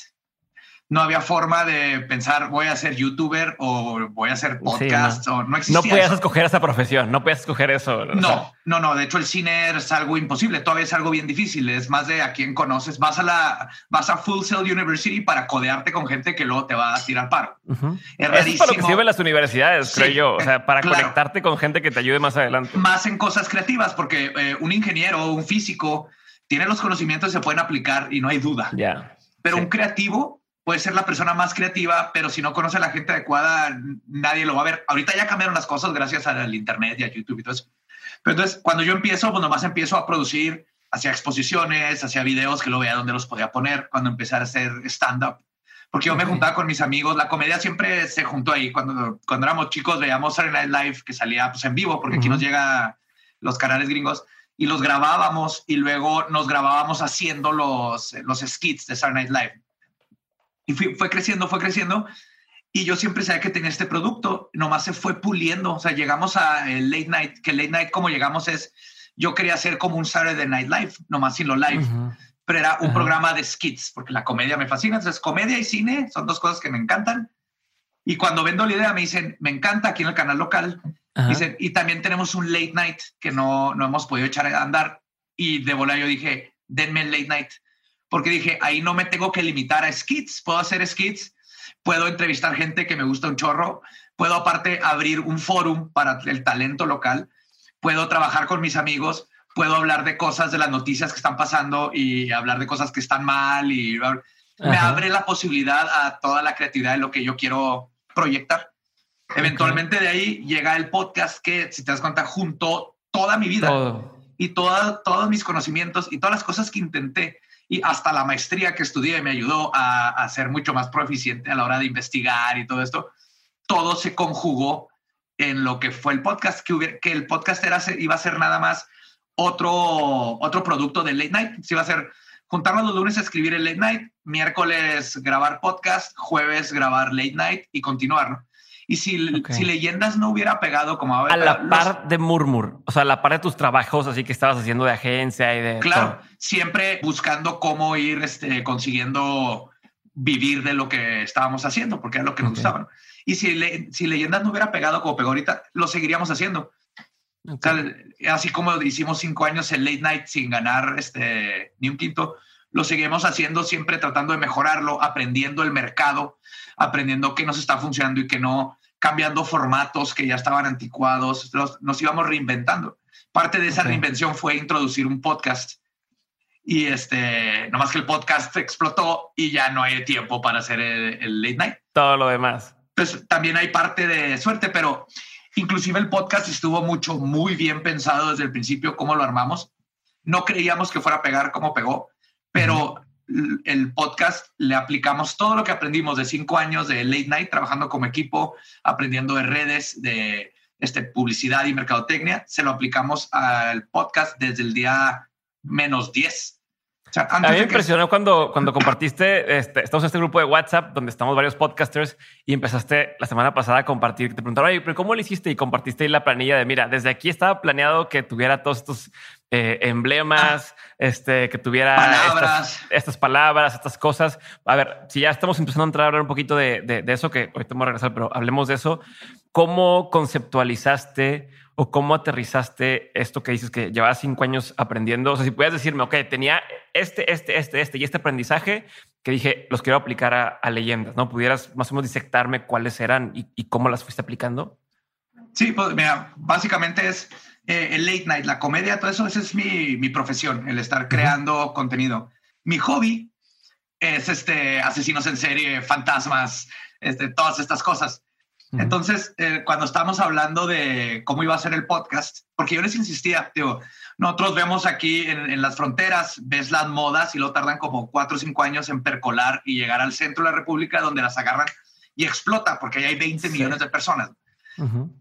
no había forma de pensar voy a ser youtuber o voy a hacer podcast o no existía. No puedes escoger esa profesión, no puedes escoger eso. No, no, no. De hecho, el cine es algo imposible. Todavía es algo bien difícil. Es más de a quién conoces. Vas a la, vas a Full Sail University para codearte con gente que luego te va a tirar paro. Es rarísimo. Es para lo que sirven las universidades, creo yo. O sea, para conectarte con gente que te ayude más adelante. Más en cosas creativas, porque eh, un ingeniero o un físico tiene los conocimientos y se pueden aplicar y no hay duda. Ya. Pero un creativo puede ser la persona más creativa, pero si no conoce a la gente adecuada, nadie lo va a ver. Ahorita ya cambiaron las cosas gracias al internet y a YouTube y todo eso. Pero entonces, cuando yo empiezo, pues nomás empiezo a producir hacia exposiciones, hacia videos que lo vea donde los podía poner, cuando empecé a hacer stand-up. Porque yo me juntaba con mis amigos, la comedia siempre se juntó ahí. Cuando, cuando éramos chicos veíamos Saturday Night Live que salía pues, en vivo, porque aquí nos llega los canales gringos y los grabábamos y luego nos grabábamos haciendo los, los skits de Saturday Night Live. Y fue creciendo, fue creciendo. Y yo siempre sabía que tenía este producto, nomás se fue puliendo. O sea, llegamos a el late night, que late night como llegamos es, yo quería hacer como un Saturday Night Live, nomás sin lo live, pero era un programa de skits, porque la comedia me fascina. Entonces, comedia y cine son dos cosas que me encantan. Y cuando vendo la idea me dicen, me encanta aquí en el canal local. Dicen, y también tenemos un late night que no, no hemos podido echar a andar. Y de bola yo dije, denme el late night porque dije, ahí no me tengo que limitar a skits, puedo hacer skits, puedo entrevistar gente que me gusta un chorro, puedo aparte abrir un forum para el talento local, puedo trabajar con mis amigos, puedo hablar de cosas de las noticias que están pasando y hablar de cosas que están mal y me abre la posibilidad a toda la creatividad de lo que yo quiero proyectar. Eventualmente de ahí llega el podcast que, si te das cuenta, junto toda mi vida y toda, todos mis conocimientos y todas las cosas que intenté y hasta la maestría que estudié me ayudó a, a ser mucho más proficiente a la hora de investigar y todo esto. Todo se conjugó en lo que fue el podcast, que, que el podcast era, iba a ser nada más otro, otro producto de Late Night. Se iba a ser juntarnos los lunes a escribir el Late Night, miércoles grabar podcast, jueves grabar Late Night y continuar. Y si, si Leyendas no hubiera pegado como A la par de Murmur, o sea, a la par de tus trabajos, así que estabas haciendo de agencia y de... Claro, siempre buscando cómo ir este, consiguiendo vivir de lo que estábamos haciendo, porque era lo que nos gustaba. Y si, si Leyendas no hubiera pegado como pegó ahorita, lo seguiríamos haciendo. así como hicimos cinco años el late night sin ganar este, ni un quinto, lo seguimos haciendo siempre tratando de mejorarlo, aprendiendo el mercado, aprendiendo qué nos está funcionando y qué no, cambiando formatos que ya estaban anticuados, nos íbamos reinventando. Parte de esa reinvención fue introducir un podcast y este, nomás que el podcast explotó y ya no hay tiempo para hacer el, late night. Todo lo demás. Pues también hay parte de suerte, pero inclusive el podcast estuvo mucho, muy bien pensado desde el principio, cómo lo armamos. No creíamos que fuera a pegar como pegó, pero el podcast le aplicamos todo lo que aprendimos de cinco años de late night trabajando como equipo, aprendiendo de redes, de este, publicidad y mercadotecnia, se lo aplicamos al podcast desde el día menos 10. a mí me impresionó cuando, cuando compartiste, este, estamos en este grupo de WhatsApp donde estamos varios podcasters y empezaste la semana pasada a compartir, te preguntaron, oye, pero ¿cómo lo hiciste? Y compartiste ahí la planilla de, mira, desde aquí estaba planeado que tuviera todos estos eh, emblemas, este, que tuviera Estas, palabras, estas cosas. A ver, si ya estamos empezando a entrar a hablar un poquito de, de, eso, que hoy vamos a regresar, pero hablemos de eso. ¿Cómo conceptualizaste o cómo aterrizaste esto que dices que llevabas cinco años aprendiendo? O sea, si pudieras decirme, ok, tenía este, este, este, este y este aprendizaje que dije, los quiero aplicar a, leyendas, ¿no? ¿Pudieras más o menos disectarme cuáles eran y, y cómo las fuiste aplicando? Sí, pues mira, básicamente es eh, el late night, la comedia, todo eso, esa es mi, mi profesión, el estar creando contenido. Mi hobby es este asesinos en serie, fantasmas, este, todas estas cosas. Entonces, eh, cuando estábamos hablando de cómo iba a ser el podcast, porque yo les insistía, digo, nosotros vemos aquí en, en, las fronteras, ves las modas y lo tardan como cuatro o cinco años en percolar y llegar al centro de la República donde las agarran y explota porque ahí hay 20 millones de personas.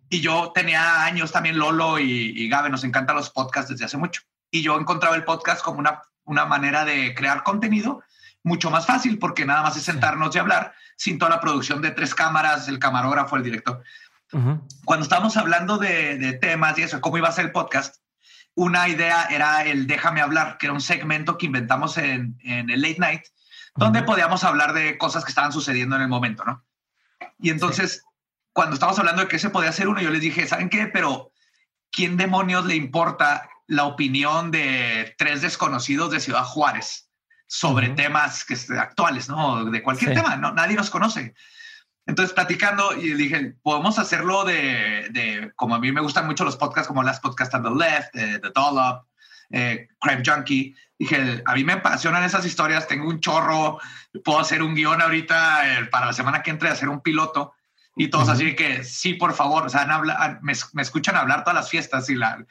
Y yo tenía años también, Lolo y, Gabe, nos encantan los podcasts desde hace mucho. Y yo encontraba el podcast como una, una manera de crear contenido mucho más fácil, porque nada más es sentarnos y hablar sin toda la producción de tres cámaras, el camarógrafo, el director. Cuando estábamos hablando de, temas y eso, cómo iba a ser el podcast, una idea era el Déjame hablar, que era un segmento que inventamos en, en el Late Night, donde podíamos hablar de cosas que estaban sucediendo en el momento, ¿no? Y entonces cuando estamos hablando de que se podía hacer uno, yo les dije, ¿saben qué? Pero ¿quién demonios le importa la opinión de tres desconocidos de Ciudad Juárez sobre temas que, actuales, ¿no? De cualquier tema, ¿no? Nadie nos conoce. Entonces, platicando, y dije, podemos hacerlo de, de, como a mí me gustan mucho los podcasts, como las podcasts on the left, eh, The Dollop, eh, Crime Junkie. Dije, a mí me apasionan esas historias, tengo un chorro, puedo hacer un guion ahorita eh, para la semana que entre, hacer un piloto. Y todos así que sí, por favor, o sea, me, me, escuchan hablar todas las fiestas y la,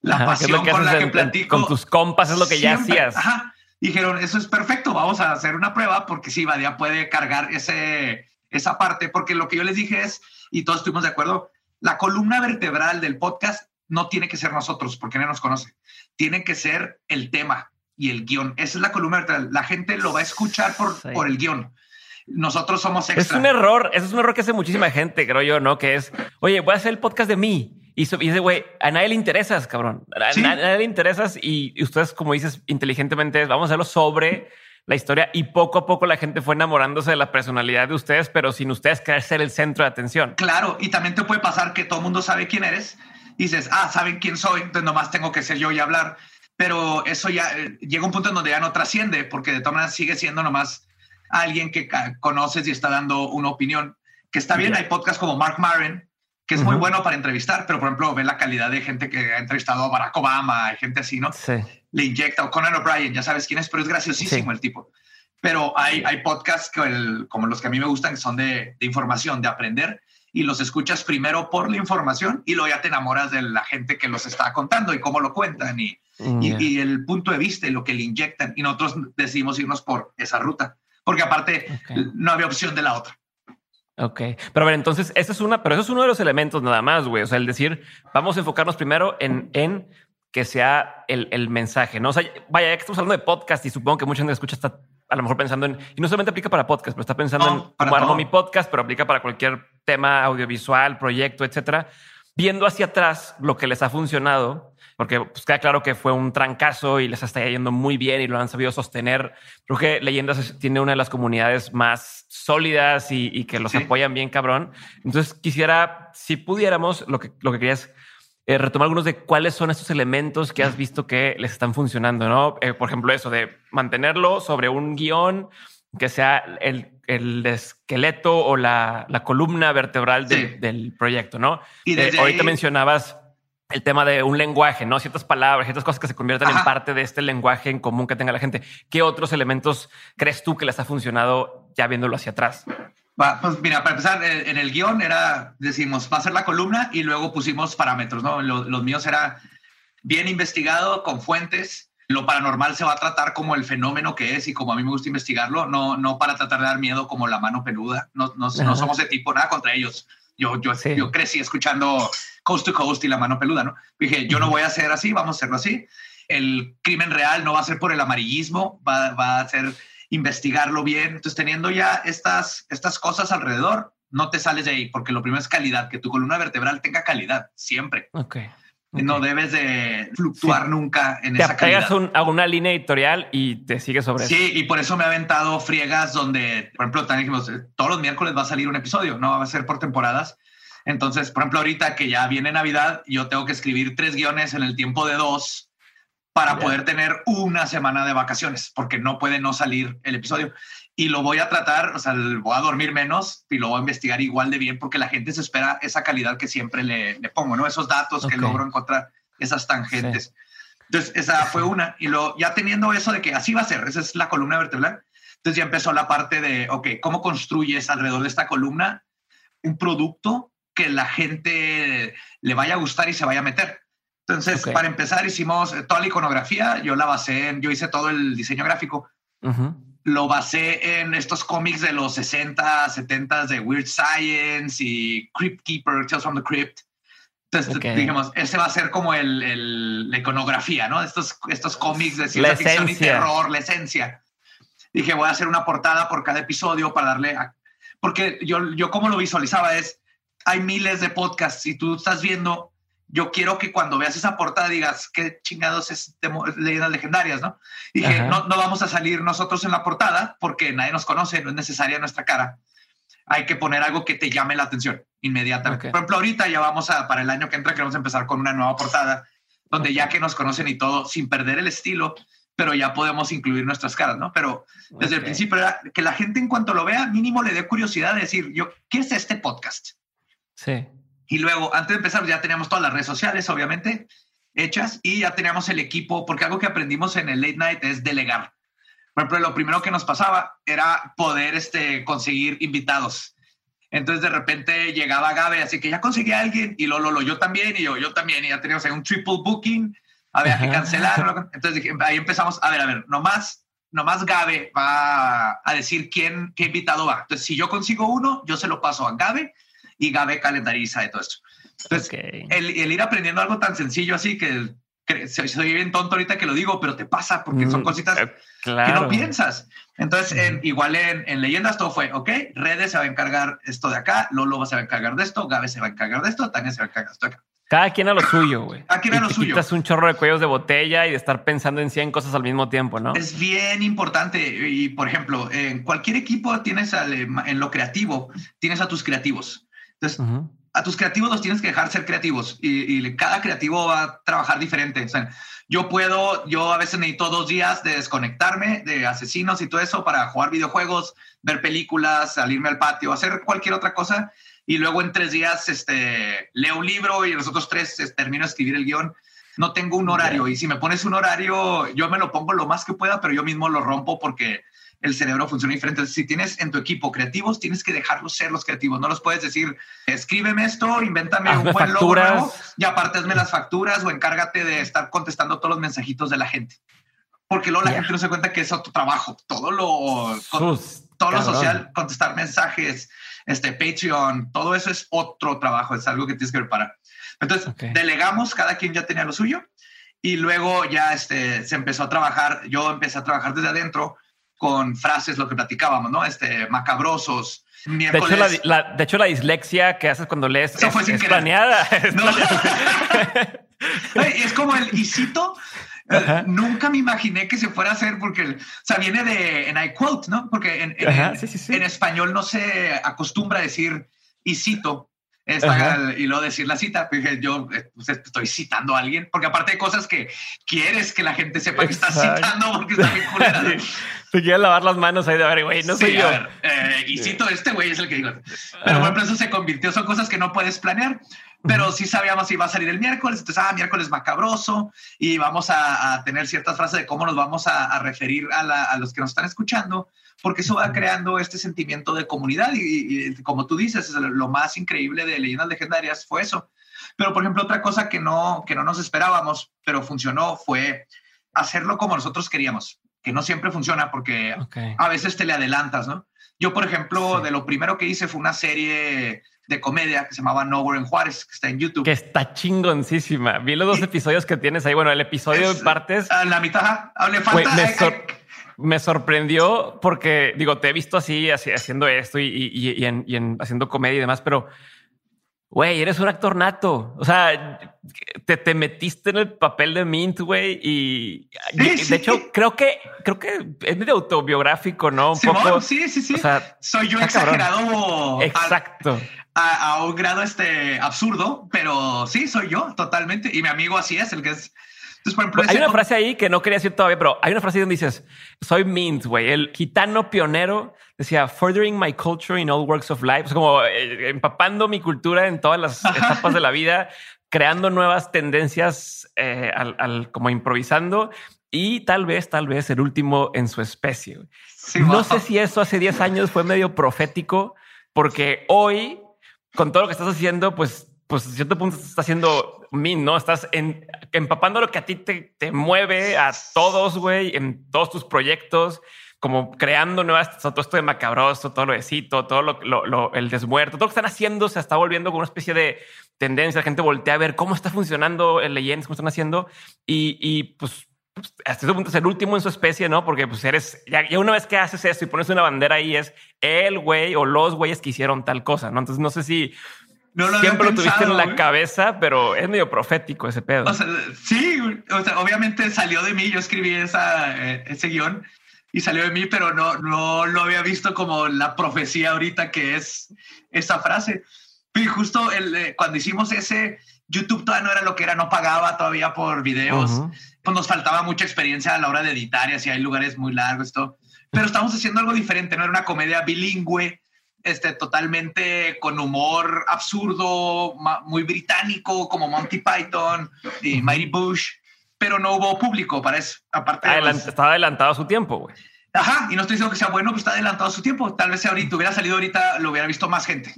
la pasión con la que platico. Con tus compas es lo que ya hacías. Ajá. Dijeron, eso es perfecto, vamos a hacer una prueba porque sí, Badia puede cargar ese, esa parte, porque lo que yo les dije es, y todos estuvimos de acuerdo, la columna vertebral del podcast no tiene que ser nosotros, porque no nos conoce. Tiene que ser el tema y el guion. Esa es la columna vertebral. La gente lo va a escuchar por, por el guion nosotros somos extra. Es un error, eso es un error que hace muchísima gente, creo yo, ¿no? Que es, oye, voy a hacer el podcast de mí. Y, dice, güey, a nadie le interesas, cabrón. A, nadie le interesas y, ustedes, como dices, inteligentemente, vamos a hacerlo sobre la historia y poco a poco la gente fue enamorándose de la personalidad de ustedes, pero sin ustedes querer ser el centro de atención. Claro, y también te puede pasar que todo el mundo sabe quién eres. dices, ah, saben quién soy, entonces nomás tengo que ser yo y hablar. Pero eso ya eh, llega un punto en donde ya no trasciende, porque de todas maneras sigue siendo nomás alguien que conoces y está dando una opinión. Que está bien, hay podcasts como Mark Maron, que es muy bueno para entrevistar, pero por ejemplo, ve la calidad de gente que ha entrevistado a Barack Obama, hay gente así, ¿no? Sí. Le inyecta, o Conan O'Brien, ya sabes quién es, pero es graciosísimo el tipo. Pero hay, hay podcasts que como los que a mí me gustan, que son de, de, información, de aprender, y los escuchas primero por la información y luego ya te enamoras de la gente que los está contando y cómo lo cuentan y mm, y, el punto de vista y lo que le inyectan. Y nosotros decidimos irnos por esa ruta, porque aparte no había opción de la otra. Ok, pero a ver, entonces, esa es una, pero eso es uno de los elementos nada más, güey. O sea, el decir, vamos a enfocarnos primero en, en que sea el, el mensaje, ¿no? O sea, vaya, ya que estamos hablando de podcast y supongo que mucha gente escucha está a lo mejor pensando en, y no solamente aplica para podcast, pero está pensando en cómo armo mi podcast, pero aplica para cualquier tema audiovisual, proyecto, etcétera. Viendo hacia atrás lo que les ha funcionado, porque pues, queda claro que fue un trancazo y les está yendo muy bien y lo han sabido sostener. Creo que Leyendas tiene una de las comunidades más sólidas y, que los apoyan bien, cabrón. Entonces quisiera, si pudiéramos, lo que, lo que querías eh, retomar algunos de cuáles son estos elementos que has visto que les están funcionando, ¿no? Eh, por ejemplo, eso de mantenerlo sobre un guion que sea el, el esqueleto o la, la columna vertebral del proyecto, ¿no? Y eh, ahorita mencionabas el tema de un lenguaje, ¿no? Ciertas palabras, ciertas cosas que se conviertan en parte de este lenguaje en común que tenga la gente. ¿Qué otros elementos crees tú que les ha funcionado ya viéndolo hacia atrás? pues mira, para empezar, en el guion era, decimos, va a ser la columna y luego pusimos parámetros, ¿no? Los, míos era bien investigado, con fuentes. Lo paranormal se va a tratar como el fenómeno que es y como a mí me gusta investigarlo, no, no para tratar de dar miedo como la mano peluda. No, no, no somos de tipo nada contra ellos. Yo, yo, yo crecí escuchando Coast to Coast y la mano peluda, ¿no? Dije, yo no voy a hacer así, vamos a hacerlo así. El crimen real no va a ser por el amarillismo, va, va a ser investigarlo bien. Entonces, teniendo ya estas, estas cosas alrededor, no te sales de ahí, porque lo primero es calidad, que tu columna vertebral tenga calidad, siempre. No debes de fluctuar nunca en esa calidad. Te a una línea editorial y te sigues sobre sí, Sí, y por eso me ha aventado friegas donde, por ejemplo, también dijimos, eh, todos los miércoles va a salir un episodio, no va a ser por temporadas. Entonces, por ejemplo, ahorita que ya viene Navidad, yo tengo que escribir tres guiones en el tiempo de dos para poder tener una semana de vacaciones, porque no puede no salir el episodio. Y lo voy a tratar, o sea, voy a dormir menos y lo voy a investigar igual de bien, porque la gente se espera esa calidad que siempre le, le pongo, ¿no? Esos datos que logro encontrar, esas tangentes. Entonces, esa fue una. Y lo, ya teniendo eso de que así va a ser, esa es la columna vertebral. Entonces ya empezó la parte de, ok, ¿cómo construyes alrededor de esta columna un producto que la gente le vaya a gustar y se vaya a meter? Entonces, para empezar, hicimos eh, toda la iconografía. Yo la basé en, yo hice todo el diseño gráfico. Lo basé en estos cómics de los 60, 70 de Weird Science y Crypt Keeper, Tales from the Crypt. Entonces, dijimos, ese va a ser como el, la iconografía, ¿no? Estos, estos cómics de ciencia ficción y terror, la esencia. Dije, voy a hacer una portada por cada episodio para darle... Porque yo, yo como lo visualizaba es, hay miles de podcasts y tú estás viendo yo quiero que cuando veas esa portada digas qué chingados es de leyendas legendarias, ¿no? Y dije, no, no vamos a salir nosotros en la portada porque nadie nos conoce, no es necesaria nuestra cara. Hay que poner algo que te llame la atención inmediatamente. Por ejemplo, ahorita ya vamos a, para el año que entra, queremos empezar con una nueva portada donde ya que nos conocen y todo, sin perder el estilo, pero ya podemos incluir nuestras caras, ¿no? Pero desde el principio era que la gente en cuanto lo vea, mínimo le dé curiosidad de decir, yo, ¿qué es este podcast? Sí. Y luego, antes de empezar, ya teníamos todas las redes sociales, obviamente, hechas y ya teníamos el equipo, porque algo que aprendimos en el late night es delegar. Por ejemplo, lo primero que nos pasaba era poder este, conseguir invitados. Entonces, de repente llegaba Gabe, así que ya conseguí a alguien y lo, lo, yo también y yo, yo también. Y ya teníamos un triple booking, había que cancelar. Entonces, ahí empezamos, a ver, a ver, nomás, nomás Gabe va a decir quién, qué invitado va. Entonces, si yo consigo uno, yo se lo paso a Gabe y Gabe calendariza de todo esto. Entonces, el, ir aprendiendo algo tan sencillo así que, soy, bien tonto ahorita que lo digo, pero te pasa porque son mm, cositas eh, que no piensas. Entonces, igual en, leyendas todo fue, ok, Redes se va a encargar esto de acá, Lolo se va a encargar de esto, Gabe se va a encargar de esto, Tania se va a encargar de esto acá. Cada quien a lo suyo, güey. Cada quien a lo suyo. Quitas un chorro de cuellos de botella y de estar pensando en 100 cosas al mismo tiempo, ¿no? Es bien importante. Y, por ejemplo, en cualquier equipo tienes en lo creativo, tienes a tus creativos. Entonces, a tus creativos los tienes que dejar ser creativos y, cada creativo va a trabajar diferente. O sea, yo puedo, yo a veces necesito dos días de desconectarme de asesinos y todo eso para jugar videojuegos, ver películas, salirme al patio, hacer cualquier otra cosa. Y luego en tres días este, leo un libro y los otros tres este, termino de escribir el guion. No tengo un horario y si me pones un horario, yo me lo pongo lo más que pueda, pero yo mismo lo rompo porque el cerebro funciona diferente. si tienes en tu equipo creativos, tienes que dejarlos ser los creativos. No los puedes decir, escríbeme esto, invéntame un buen logo y aparte hazme las facturas o encárgate de estar contestando todos los mensajitos de la gente. Porque luego la gente no se cuenta que es otro trabajo. Todo lo, todo lo social, contestar mensajes, este Patreon, todo eso es otro trabajo. Es algo que tienes que preparar. Entonces, delegamos, cada quien ya tenía lo suyo y luego ya este, se empezó a trabajar. Yo empecé a trabajar desde adentro con frases, lo que platicábamos, ¿no? Este, macabrosos. De hecho, la, de hecho, la dislexia que haces cuando lees es, planeada. [laughs] [laughs] Es, como el isito. Eh, nunca me imaginé que se fuera a hacer porque, o sea, viene de, en I quote, ¿no? Porque en, en, español no se acostumbra a decir y luego decir la cita. Dije, yo eh, pues, estoy citando a alguien, porque aparte hay cosas que quieres que la gente sepa que estás citando porque está bien culera. [laughs] Te quiero lavar las manos ahí de ver, güey, no soy yo. Eh, y cito, este güey es el que digo. Pero bueno, eso se convirtió, son cosas que no puedes planear pero sí sabíamos si iba a salir el miércoles, entonces, ah, miércoles macabroso, y vamos a, tener ciertas frases de cómo nos vamos a, referir a, a, los que nos están escuchando, porque eso va creando este sentimiento de comunidad y, como tú dices, lo más increíble de Leyendas Legendarias fue eso. Pero, por ejemplo, otra cosa que no, que no nos esperábamos, pero funcionó, fue hacerlo como nosotros queríamos, que no siempre funciona porque a veces te le adelantas, ¿no? Yo, por ejemplo, de lo primero que hice fue una serie de comedia que se llamaba Nowhere en Juárez, que está en YouTube. Que está chingoncísima. Vi los dos episodios que tienes ahí. Bueno, el episodio en partes. A la mitad, le falta me sorprendió porque, digo, te he visto así, así haciendo esto y, en, haciendo comedia y demás, pero, güey, eres un actor nato. O sea, te, te metiste en el papel de Mint, güey, y, de hecho, creo que, creo que es medio autobiográfico, ¿no? Un poco. Sí, sí, sí. Soy yo exagerado. Exacto. A, un grado este absurdo, pero sí, soy yo totalmente. Y mi amigo así es, el que es hay una frase ahí que no quería decir todavía, pero hay una frase donde dices, soy Mint, güey, el gitano pionero decía, furthering my culture in all works of life, es como eh, empapando mi cultura en todas las etapas de la vida, creando nuevas tendencias, eh, al, como improvisando. Y tal vez, tal vez el último en su especie. no sé si eso hace 10 años fue medio profético, porque hoy, con todo lo que estás haciendo, pues pues a cierto punto estás haciendo min, ¿no? Estás empapando lo que a ti te, mueve a todos, güey, en todos tus proyectos, como creando nuevas, todo esto de macabroso, todo lo de cito, todo lo, el desmuerto, todo lo que están haciendo se está volviendo como una especie de tendencia. La gente voltea a ver cómo está funcionando el Leyendas, cómo están haciendo y, y pues, pues hasta ese punto es el último en su especie, ¿no? Porque pues eres, ya, una vez que haces esto y pones una bandera ahí es el güey o los güeyes que hicieron tal cosa, ¿no? Entonces no sé si Siempre lo tuviste en la cabeza, pero es medio profético ese pedo. sí, obviamente salió de mí. Yo escribí esa, eh, ese guion y salió de mí, pero no, no lo había visto como la profecía ahorita que es esa frase. Y justo el, eh, cuando hicimos ese, YouTube todavía no era lo que era, no pagaba todavía por videos. Pues nos faltaba mucha experiencia a la hora de editar y así hay lugares muy largos, esto. Pero estamos haciendo algo diferente, no era una comedia bilingüe este, totalmente con humor absurdo, muy británico, como Monty Python y Mighty Bush, pero no hubo público para eso. Aparte, estaba adelantado a su tiempo, güey. Ajá, y no estoy diciendo que sea bueno, pero está adelantado a su tiempo. Tal vez si ahorita hubiera salido ahorita, lo hubiera visto más gente.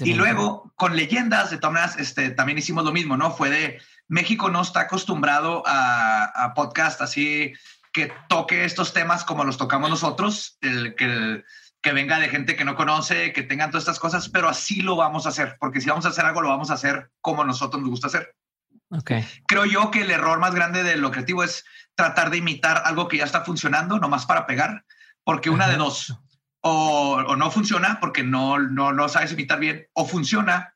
y luego, con leyendas, de todas este, también hicimos lo mismo, ¿no? Fue de México no está acostumbrado a, a podcast así que toque estos temas como los tocamos nosotros, el que que venga de gente que no conoce, que tengan todas estas cosas, pero así lo vamos a hacer, porque si vamos a hacer algo, lo vamos a hacer como nosotros nos gusta hacer. Okay. Creo yo que el error más grande de lo creativo es tratar de imitar algo que ya está funcionando, nomás para pegar, porque una de dos, o, no funciona porque no, no lo sabes imitar bien, o funciona,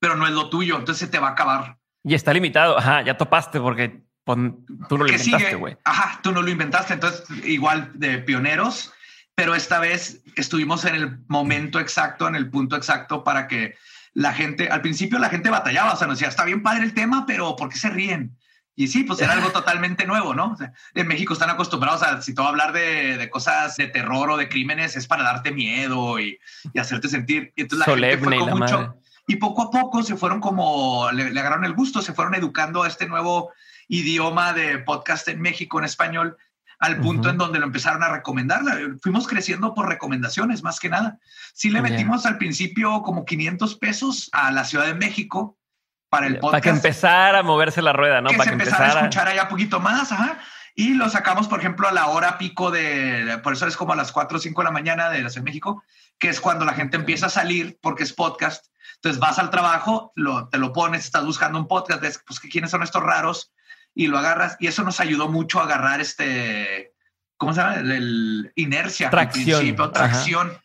pero no es lo tuyo, entonces se te va a acabar. Y está limitado, ajá, ya topaste porque tú no lo inventaste, güey. Ajá, tú no lo inventaste, entonces igual de pioneros, pero esta vez estuvimos en el momento exacto, en el punto exacto para que la gente, al principio la gente batallaba, o sea, nos decía, está bien padre el tema, pero ¿por qué se ríen? Y sí, pues era algo totalmente nuevo, ¿no? en México están acostumbrados a, si todo hablar de, de, cosas de terror o de crímenes es para darte miedo y, y hacerte sentir. Y entonces la gente fue con mucho. Y poco a poco se fueron como, le, le agarraron el gusto, se fueron educando a este nuevo idioma de podcast en México en español al punto en donde lo empezaron a recomendar. Fuimos creciendo por recomendaciones, más que nada. Sí le metimos al principio como 500 pesos a la Ciudad de México para el podcast. Para que empezara a moverse la rueda, ¿no? Que para se que empezara empezara a escuchar allá poquito más, ajá. Y lo sacamos, por ejemplo, a la hora pico de, por eso es como a las 4 o 5 de la mañana de la Ciudad de México, que es cuando la gente empieza a salir porque es podcast. Entonces vas al trabajo, lo, te lo pones, estás buscando un podcast, ves, pues, ¿quiénes son estos raros? Y lo agarras. Y eso nos ayudó mucho a agarrar este, ¿cómo se llama? El, el inercia. Tracción. principio, Ajá. tracción.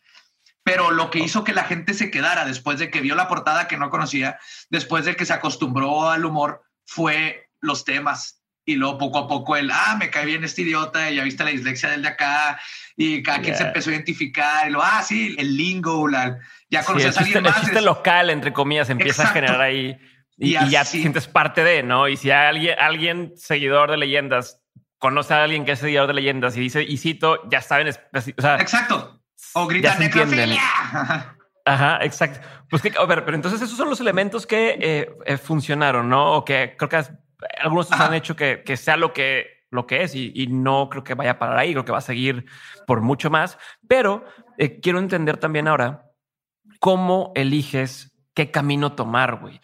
Pero lo que hizo que la gente se quedara después de que vio la portada que no conocía, después de que se acostumbró al humor, fue los temas. Y luego poco a poco el, ah, me cae bien este idiota, ya viste la dislexia del de acá, y cada quien se Yeah. empezó a identificar, y lo, ah, sí, el lingo, la, ya Sí, conoces el a alguien chiste, el más. chiste es- local, entre comillas, empieza Exacto. a generar ahí y, Y y ya te sientes parte de, ¿no? Y si alguien, alguien seguidor de leyendas conoce a alguien que es seguidor de leyendas y dice, y cito, ya saben, o sea, Exacto. O ya grita se entienden. necrofilia. [laughs] Ajá, exacto. Pues que, a ver, pero entonces esos son los elementos que eh, eh, funcionaron, ¿no? O que creo que has- algunos Ajá. han hecho que, que sea lo que, lo que es y, y no creo que vaya a parar ahí, creo que va a seguir por mucho más. Pero eh, quiero entender también ahora cómo eliges qué camino tomar, güey.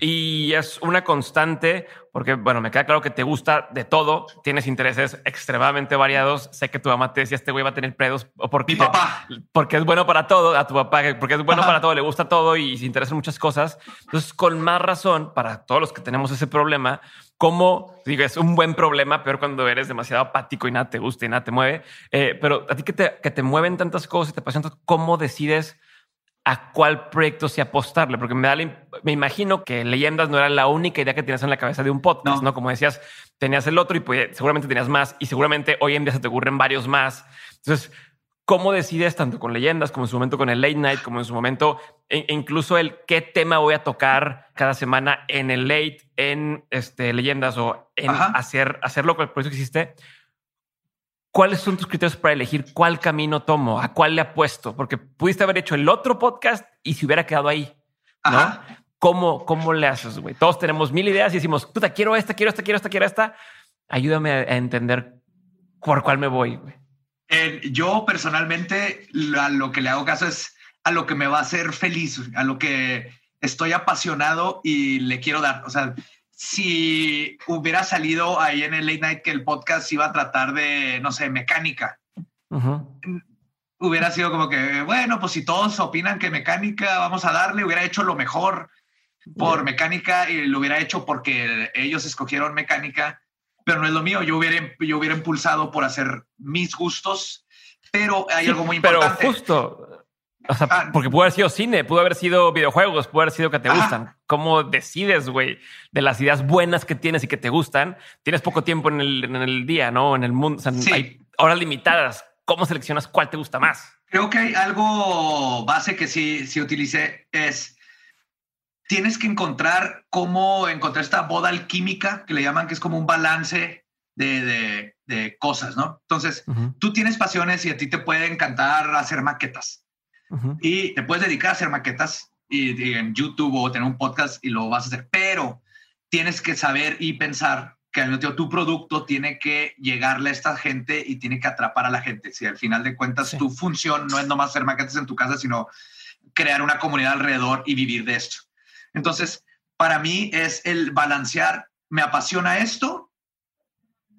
Y es una constante, porque, bueno, me queda claro que te gusta de todo, tienes intereses extremadamente variados. Sé que tu mamá te decía, este güey va a tener pedos, o porque, Mi papá. porque es bueno para todo, a tu papá, porque es bueno Ajá. para todo, le gusta todo y se interesa en muchas cosas. Entonces, con más razón, para todos los que tenemos ese problema, como digo, es un buen problema, peor cuando eres demasiado apático y nada te gusta y nada te mueve. Eh, pero a ti que te, que te mueven tantas cosas y te apasionan, ¿cómo decides a cuál proyecto sí apostarle? Porque me, da la me imagino que Leyendas no era la única idea que tenías en la cabeza de un podcast, ¿no? No. Como decías, tenías el otro y pues, seguramente tenías más y seguramente hoy en día se te ocurren varios más. Entonces, ¿cómo decides tanto con Leyendas como en su momento con el Late Night, como en su momento e- e incluso el qué tema voy a tocar cada semana en el Late, en este, Leyendas o en Ajá. hacer, hacerlo con el proyecto que hiciste? ¿Cuáles son tus criterios para elegir cuál camino tomo? ¿A cuál le apuesto? Porque pudiste haber hecho el otro podcast y se hubiera quedado ahí. ¿no? Ajá. ¿Cómo, ¿Cómo le haces, güey? Todos tenemos mil ideas y decimos, puta, quiero esta, quiero esta, quiero esta, quiero esta. Ayúdame a, entender por cuál me voy, güey. Eh, yo personalmente a lo que le hago caso es a lo que me va a hacer feliz, a lo que estoy apasionado y le quiero dar. O sea, si hubiera salido ahí en el late night que el podcast iba a tratar de, no sé, mecánica, hubiera sido como que, bueno, pues si todos opinan que mecánica, vamos a darle, hubiera hecho lo mejor por mecánica y lo hubiera hecho porque ellos escogieron mecánica, pero no es lo mío. Yo hubiera, yo hubiera impulsado por hacer mis gustos, pero hay Sí, algo muy pero importante. justo, o sea, Ah. porque pudo haber sido cine, pudo haber sido videojuegos, pudo haber sido que te Ajá. gustan. ¿Cómo decides, güey, de las ideas buenas que tienes y que te gustan? Tienes poco tiempo en el, en el día, ¿no? En el mundo, o sea, Sí. hay horas limitadas. ¿Cómo seleccionas cuál te gusta más? Creo que hay algo base que sí, sí utilicé es tienes que encontrar cómo encontrar esta boda alquímica que le llaman que es como un balance de, de- de cosas, ¿no? Entonces, Ujú, tú tienes pasiones y a ti te puede encantar hacer maquetas ujú. y te puedes dedicar a hacer maquetas y, y en YouTube o tener un podcast y lo vas a hacer, pero tienes que saber y pensar que tu producto tiene que llegarle a esta gente y tiene que atrapar a la gente. Si al final de cuentas Sí. tu función no es nomás hacer maquetas en tu casa, sino crear una comunidad alrededor y vivir de esto. Entonces, para mí es el balancear, me apasiona esto,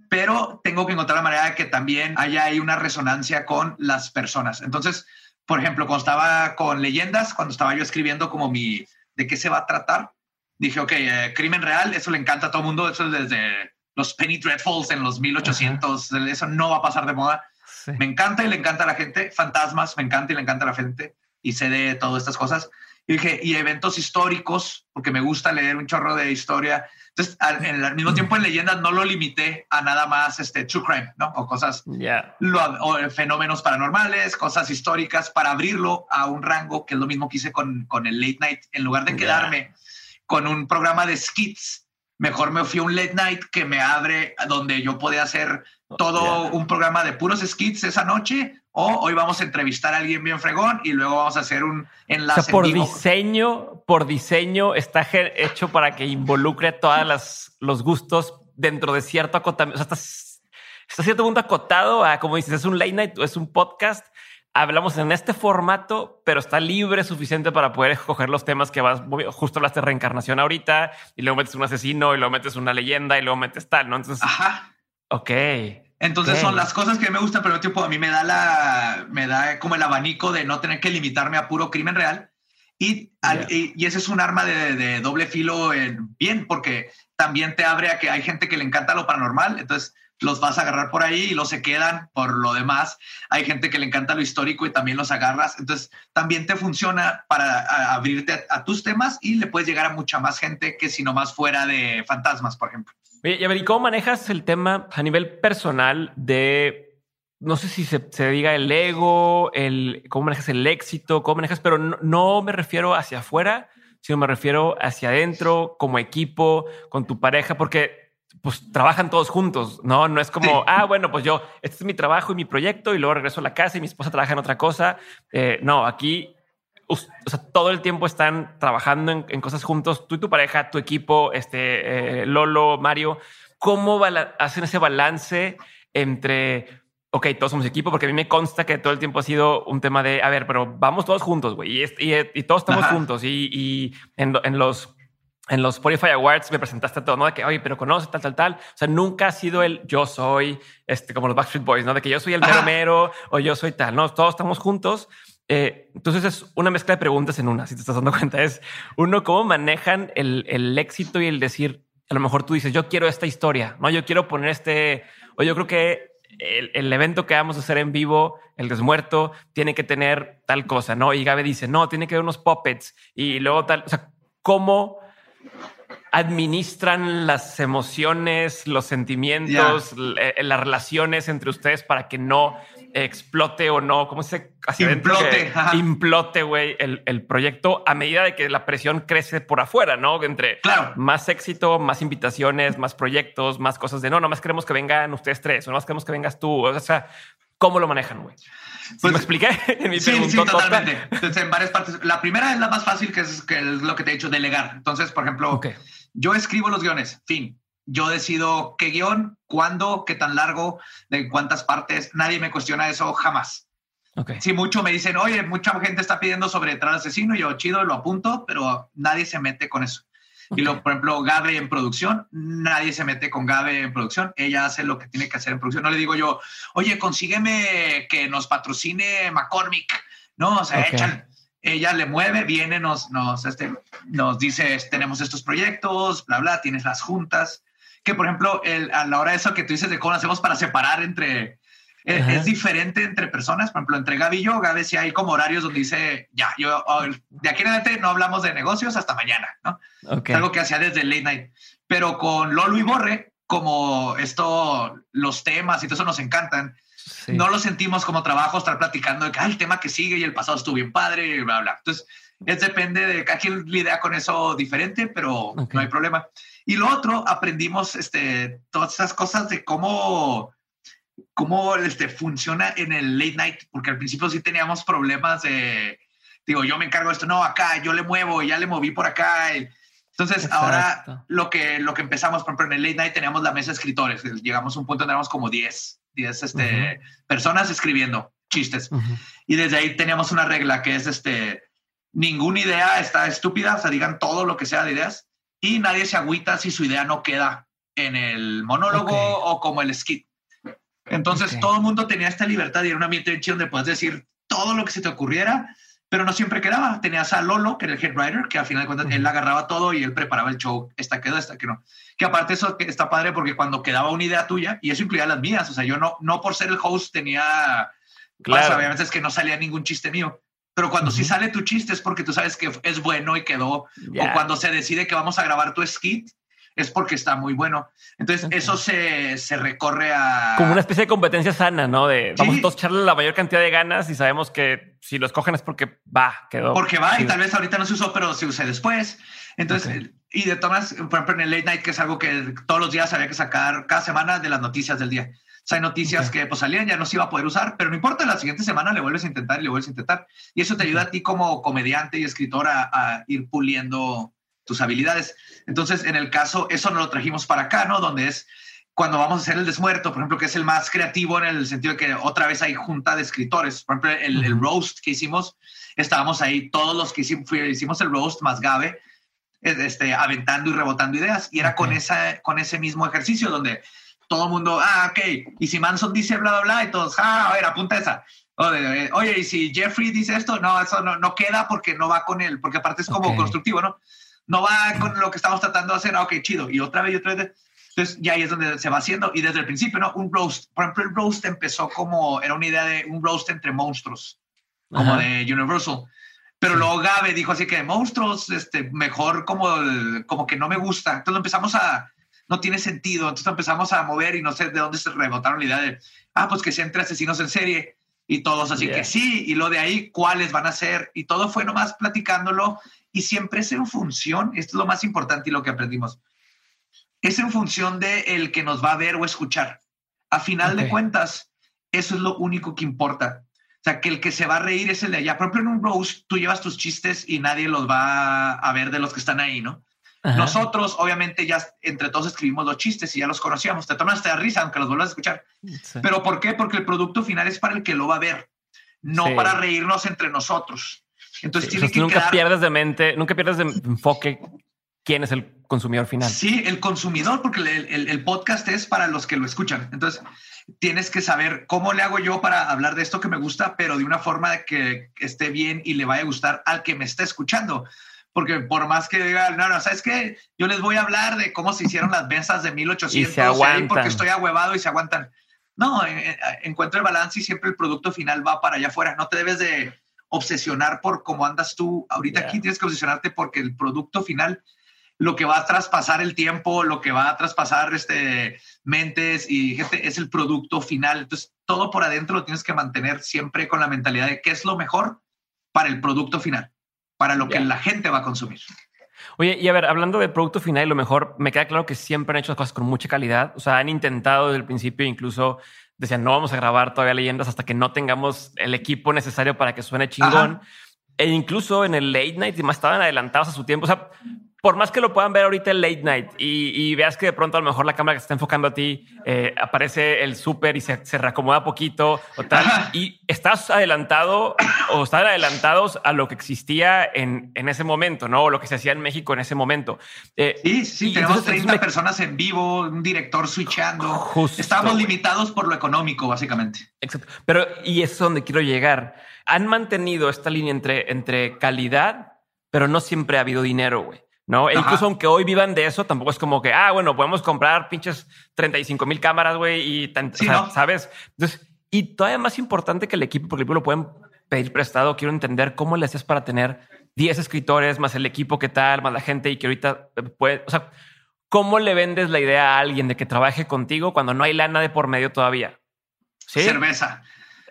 pero tengo que encontrar la manera de que también haya ahí una resonancia con las personas. Entonces, por ejemplo, cuando estaba con leyendas, cuando estaba yo escribiendo como mi, de qué se va a tratar, dije, ok, eh, crimen real, eso le encanta a todo el mundo, eso es desde los Penny Dreadfuls en los 1800, eso no va a pasar de moda. Sí. Me encanta y le encanta a la gente, fantasmas, me encanta y le encanta a la gente, y sé de todas estas cosas. Y dije, y eventos históricos, porque me gusta leer un chorro de historia. Entonces, al, en el mismo tiempo en leyendas no lo limité a nada más este true crime, ¿no? O cosas Ya. lo- o fenómenos paranormales, cosas históricas, para abrirlo a un rango, que es lo mismo que hice con, con el late night. En lugar de quedarme con un programa de skits, mejor me fui a un late night que me abre donde yo podía hacer todo Ya. un programa de puros skits esa noche, o hoy vamos a entrevistar a alguien bien fregón y luego vamos a hacer un O enlace sea, por en vivo. diseño, por diseño está hecho para que involucre todas las los gustos dentro de cierto acotamiento. O sea, estás- está cierto punto acotado a, como dices, es un late night o es un podcast. Hablamos en este formato, pero está libre suficiente para poder escoger los temas que vas. Justo hablaste de reencarnación ahorita y luego metes un asesino y luego metes una leyenda y luego metes tal, ¿no? Entonces, Ajá. Ok. Entonces son las cosas que me gustan, pero tiempo a mí me da la, me da como el abanico de no tener que limitarme a puro crimen real. Y, y, ese es un arma de, de doble filo bien, porque también te abre a que hay gente que le encanta lo paranormal. Entonces los vas a agarrar por ahí y los se quedan por lo demás. Hay gente que le encanta lo histórico y también los agarras. Entonces, también te funciona para abrirte a, tus temas y le puedes llegar a mucha más gente que si no más fuera de fantasmas, por ejemplo. Y a ver, ¿y cómo manejas el tema a nivel personal de, no sé si se, diga el ego, el cómo manejas el éxito, cómo manejas, pero no, no me refiero hacia afuera, sino me refiero hacia adentro, como equipo, con tu pareja, porque pues trabajan todos juntos, ¿no? No es como, ah, bueno, pues yo, este es mi trabajo y mi proyecto y luego regreso a la casa y mi esposa trabaja en otra cosa. Eh, no, aquí, o sea, todo el tiempo están trabajando en, cosas juntos, tú y tu pareja, tu equipo, este, eh, Lolo, Mario, ¿cómo hacen ese balance entre, ok, todos somos equipo? Porque a mí me consta que todo el tiempo ha sido un tema de, a ver, pero vamos todos juntos, güey, y, todos estamos juntos y, y en, en los en los Spotify Awards me presentaste todo, ¿no? De que, oye, pero conoce tal, tal, tal. O sea, nunca ha sido el yo soy, este, como los Backstreet Boys, ¿no? De que yo soy el mero mero o yo soy tal, ¿no? Todos estamos juntos. Eh, entonces es una mezcla de preguntas en una, si te estás dando cuenta. Es uno, cómo manejan el, el éxito y el decir, a lo mejor tú dices, yo quiero esta historia, ¿no? Yo quiero poner este, o yo creo que el, el, evento que vamos a hacer en vivo, el desmuerto, tiene que tener tal cosa, ¿no? Y Gabe dice, no, tiene que haber unos puppets y luego tal, o sea, cómo administran las emociones, los sentimientos, eh, las relaciones entre ustedes para que no explote o no, ¿cómo se implote, implote, güey, el, el, proyecto a medida de que la presión crece por afuera, ¿no? Entre más éxito, más invitaciones, más proyectos, más cosas de no, nomás queremos que vengan ustedes tres, o nomás queremos que vengas tú. O sea, ¿cómo lo manejan, güey? Pues, ¿Me expliqué? [laughs] sí, sí, totalmente. Entonces, en varias partes. La primera es la más fácil, que es, que es lo que te he dicho, delegar. Entonces, por ejemplo, yo escribo los guiones, fin. Yo decido qué guion, cuándo, qué tan largo, de cuántas partes. Nadie me cuestiona eso jamás. Okay. Si mucho me dicen, oye, mucha gente está pidiendo sobre entrar asesino, yo chido, lo apunto, pero nadie se mete con eso. Y luego, por ejemplo, Gabe en producción, nadie se mete con Gabe en producción. Ella hace lo que tiene que hacer en producción. No le digo yo, oye, consígueme que nos patrocine McCormick. No, o sea, ella le mueve, viene, nos, nos, este, nos dice, tenemos estos proyectos, bla, bla, tienes las juntas. Que, por ejemplo, el, a la hora de eso que tú dices de cómo hacemos para separar entre es, diferente entre personas. Por ejemplo, entre Gaby y yo, Gaby sí hay como horarios donde dice, ya, yo oh, de aquí en adelante no hablamos de negocios hasta mañana, ¿no? Es algo que hacía desde late night. Pero con Lolo y Borre, como esto, los temas y todo eso nos encantan, no lo sentimos como trabajo estar platicando de que el tema que sigue y el pasado estuvo bien padre, bla, bla. Entonces, es depende de cada quien idea con eso diferente, pero no hay problema. Y lo otro, aprendimos este, todas esas cosas de cómo cómo este, funciona en el late night, porque al principio sí teníamos problemas de, digo, yo me encargo de esto, no, acá, yo le muevo, ya le moví por acá. Entonces, ahora lo que, lo que empezamos, por ejemplo, en el late night teníamos la mesa de escritores, llegamos a un punto donde éramos como 10, 10 este, personas escribiendo chistes. Y desde ahí teníamos una regla que es, este, ninguna idea está estúpida, o sea, digan todo lo que sea de ideas, y nadie se agüita si su idea no queda en el monólogo o como el skit. Entonces todo el mundo tenía esta libertad y era un ambiente donde puedes decir todo lo que se te ocurriera, pero no siempre quedaba. Tenías a Lolo, que era el head writer, que al final de cuentas él agarraba todo y él preparaba el show. Esta quedó, esta que no. Que aparte eso está padre porque cuando quedaba una idea tuya, y eso incluía las mías, o sea, yo no, no por ser el host tenía... Claro. obviamente es que no salía ningún chiste mío. Pero cuando sí sale tu chiste es porque tú sabes que es bueno y quedó. O cuando se decide que vamos a grabar tu skit, es porque está muy bueno. Entonces, eso se, se, recorre a... Como una especie de competencia sana, ¿no? De vamos a echarle la mayor cantidad de ganas y sabemos que si lo escogen es porque va, quedó. Porque va y tal vez ahorita no se usó, pero se use después. Entonces, y de todas, por ejemplo, en el late night, que es algo que todos los días había que sacar cada semana de las noticias del día. O sea, hay noticias que pues salían, ya no se iba a poder usar, pero no importa, la siguiente semana le vuelves a intentar y le vuelves a intentar. Y eso te ayuda a ti como comediante y escritor a, a ir puliendo tus habilidades. Entonces, en el caso, eso no lo trajimos para acá, ¿no? Donde es cuando vamos a hacer el desmuerto, por ejemplo, que es el más creativo en el sentido de que otra vez hay junta de escritores. Por ejemplo, el, roast que hicimos, estábamos ahí, todos los que hicimos, hicimos el roast más Gabe, este, aventando y rebotando ideas. Y era con, esa, con ese mismo ejercicio donde todo el mundo, ah, ok, y si Manson dice bla, bla, bla, y todos, ah, a ver, apunta esa. Oye, y si Jeffrey dice esto, no, eso no, no queda porque no va con él, porque aparte es como constructivo, ¿no? No va con lo que estamos tratando de hacer, ah, ok, chido. Y otra vez y otra vez. Entonces, ya ahí es donde se va haciendo. Y desde el principio, ¿no? Un roast. Por ejemplo, el roast empezó como, era una idea de un roast entre monstruos, como de Universal. Pero luego Gabe dijo así que monstruos, este, mejor como, como que no me gusta. Entonces empezamos a, no tiene sentido. Entonces empezamos a mover y no sé de dónde se rebotaron la idea de, ah, pues que sea entre asesinos en serie. Y todos así que sí, y lo de ahí, cuáles van a ser. Y todo fue nomás platicándolo y siempre es en función, esto es lo más importante y lo que aprendimos, es en función de el que nos va a ver o escuchar. A final de cuentas, eso es lo único que importa. O sea, que el que se va a reír es el de allá. Ejemplo, en un roast, tú llevas tus chistes y nadie los va a ver de los que están ahí, ¿no? Nosotros, obviamente, ya entre todos escribimos los chistes y ya los conocíamos. Te tomaste de risa, aunque los vuelvas a escuchar. ¿Pero por qué? Porque el producto final es para el que lo va a ver, no para reírnos entre nosotros. Entonces, tiene que nunca pierdes de mente, nunca pierdes de enfoque quién es el consumidor final. Sí, el consumidor, porque el, podcast es para los que lo escuchan. Entonces, tienes que saber cómo le hago yo para hablar de esto que me gusta, pero de una forma que esté bien y le vaya a gustar al que me está escuchando. Porque por más que digan, no, no, ¿sabes qué? Yo les voy a hablar de cómo se hicieron las mesas de 1800 y se aguantan. porque estoy ahuevado y se aguantan. No, encuentro el balance y siempre el producto final va para allá afuera. No te debes de obsesionar por cómo andas tú. Ahorita aquí tienes que obsesionarte porque el producto final lo que va a traspasar el tiempo, lo que va a traspasar este, mentes y gente es el producto final. Entonces, todo por adentro lo tienes que mantener siempre con la mentalidad de qué es lo mejor para el producto final, para lo que la gente va a consumir. Oye, y a ver, hablando del producto final, lo mejor me queda claro que siempre han hecho las cosas con mucha calidad. O sea, han intentado desde el principio, incluso decían, no vamos a grabar todavía leyendas hasta que no tengamos el equipo necesario para que suene chingón. E incluso en el late night, más estaban adelantados a su tiempo. O sea, por más que lo puedan ver ahorita en late night y, veas que de pronto a lo mejor la cámara que se está enfocando a ti eh, aparece el súper y se, se, reacomoda poquito o tal, y estás adelantado o están adelantados a lo que existía en, en, ese momento, ¿no? O lo que se hacía en México en ese momento. Eh, sí, sí, tenemos 30 personas en vivo, un director switchando. Estamos limitados por lo económico, básicamente. Exacto. Pero, y es donde quiero llegar. Han mantenido esta línea entre, entre calidad, pero no siempre ha habido dinero, güey. ¿no? E incluso aunque hoy vivan de eso, tampoco es como que, ah, bueno, podemos comprar pinches 35 mil cámaras, güey, y tanto, ¿sabes? Entonces, y todavía más importante que el equipo, porque el equipo lo pueden pedir prestado, quiero entender cómo le haces para tener 10 escritores, más el equipo que tal, más la gente y que ahorita eh, puede, o sea, ¿cómo le vendes la idea a alguien de que trabaje contigo cuando no hay lana de por medio todavía? ¿Sí? Cerveza.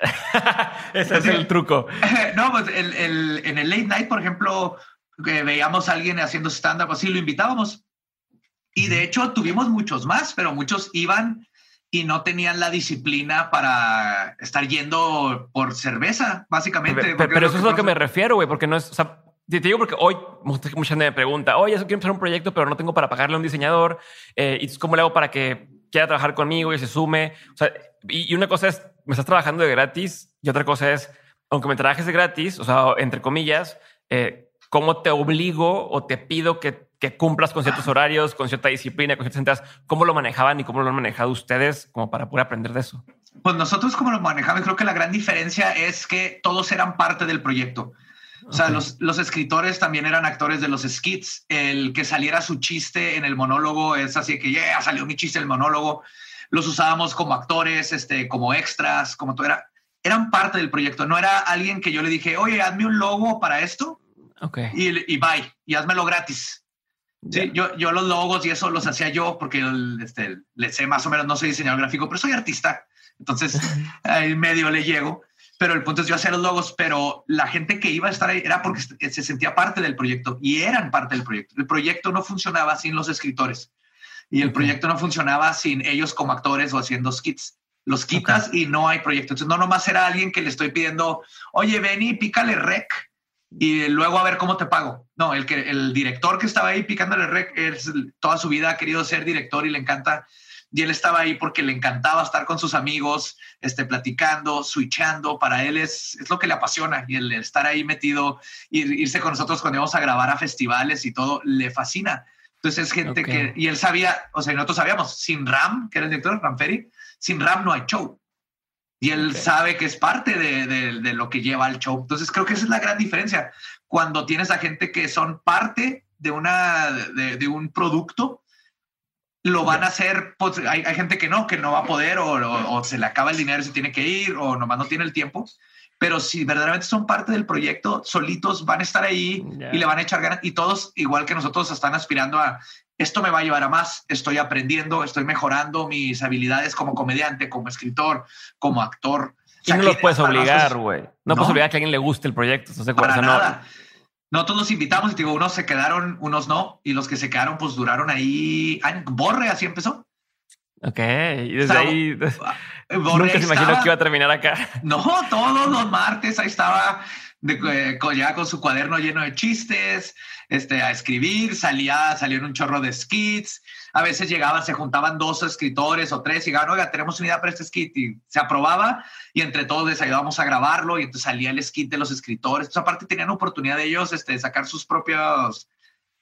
[laughs] Ese es el truco. [laughs] no, pues en el late night, por ejemplo, que veíamos a alguien haciendo stand-up así, lo invitábamos. Y de hecho tuvimos muchos más, pero muchos iban y no tenían la disciplina para estar yendo por cerveza, básicamente. Pero, eso es lo que me refiero, güey, porque no es, o sea, te digo porque hoy mucha gente me pregunta, oye, eso quiero empezar un proyecto, pero no tengo para pagarle a un diseñador. Eh, ¿Y cómo le hago para que quiera trabajar conmigo y se sume? O sea, y, y una cosa es, me estás trabajando de gratis y otra cosa es, aunque me trabajes de gratis, o sea, entre comillas, eh, cómo te obligo o te pido que, cumplas con ciertos horarios, con cierta disciplina, con ciertas entradas. ¿Cómo lo manejaban y cómo lo han manejado ustedes como para poder aprender de eso? Pues nosotros como lo manejamos, creo que la gran diferencia es que todos eran parte del proyecto. O sea, los, los, escritores también eran actores de los skits. El que saliera su chiste en el monólogo es así que, ya salió mi chiste el monólogo. Los usábamos como actores, este, como extras, como todo era. Eran parte del proyecto. No era alguien que yo le dije, oye, hazme un logo para esto. Y, y bye, y házmelo gratis. Sí, yo, yo los logos y eso los hacía yo porque este, le sé más o menos, no soy diseñador gráfico, pero soy artista. Entonces, [laughs] ahí medio le llego. Pero el punto es yo hacía los logos, pero la gente que iba a estar ahí era porque se sentía parte del proyecto y eran parte del proyecto. El proyecto no funcionaba sin los escritores y el proyecto no funcionaba sin ellos como actores o haciendo skits. Los quitas y no hay proyecto. Entonces, no nomás era alguien que le estoy pidiendo, oye, ven y pícale rec y luego a ver cómo te pago. No, el, que, el director que estaba ahí picándole rec, es, toda su vida ha querido ser director y le encanta y él estaba ahí porque le encantaba estar con sus amigos, este, platicando, switchando. Para él es, es lo que le apasiona y el, estar ahí metido, ir, irse con nosotros cuando íbamos a grabar a festivales y todo, le fascina. Entonces es gente que, y él sabía, o sea, nosotros sabíamos, sin Ram, que era el director, Ram Ferry, sin Ram no hay show. Y él sabe que es parte de, de, lo que lleva al show. Entonces creo que esa es la gran diferencia. Cuando tienes a gente que son parte de, una, de, de un producto, lo van a hacer, pues, hay, hay, gente que no, que no va a poder o, o, se le acaba el dinero y se tiene que ir o nomás no tiene el tiempo. Pero si verdaderamente son parte del proyecto, solitos van a estar ahí y le van a echar ganas y todos, igual que nosotros, están aspirando a esto me va a llevar a más, estoy aprendiendo, estoy mejorando mis habilidades como comediante, como escritor, como actor. Y no los puedes obligar, güey. No, puedes obligar a que a alguien le guste el proyecto. Para nada. Nosotros los invitamos y digo, unos se quedaron, unos no, y los que se quedaron, pues duraron ahí. Borre, así empezó. Ok, y desde ahí [laughs] nunca se imaginó que iba a terminar acá. No, todos los martes ahí estaba de, eh, ya con su cuaderno lleno de chistes, este, a escribir, salía, salió en un chorro de skits, a veces llegaban, se juntaban dos escritores o tres y digan, oiga, tenemos una idea para este skit y se aprobaba y entre todos les ayudábamos a grabarlo y entonces salía el skit de los escritores. Entonces, aparte tenían oportunidad de ellos este, sacar sus propios,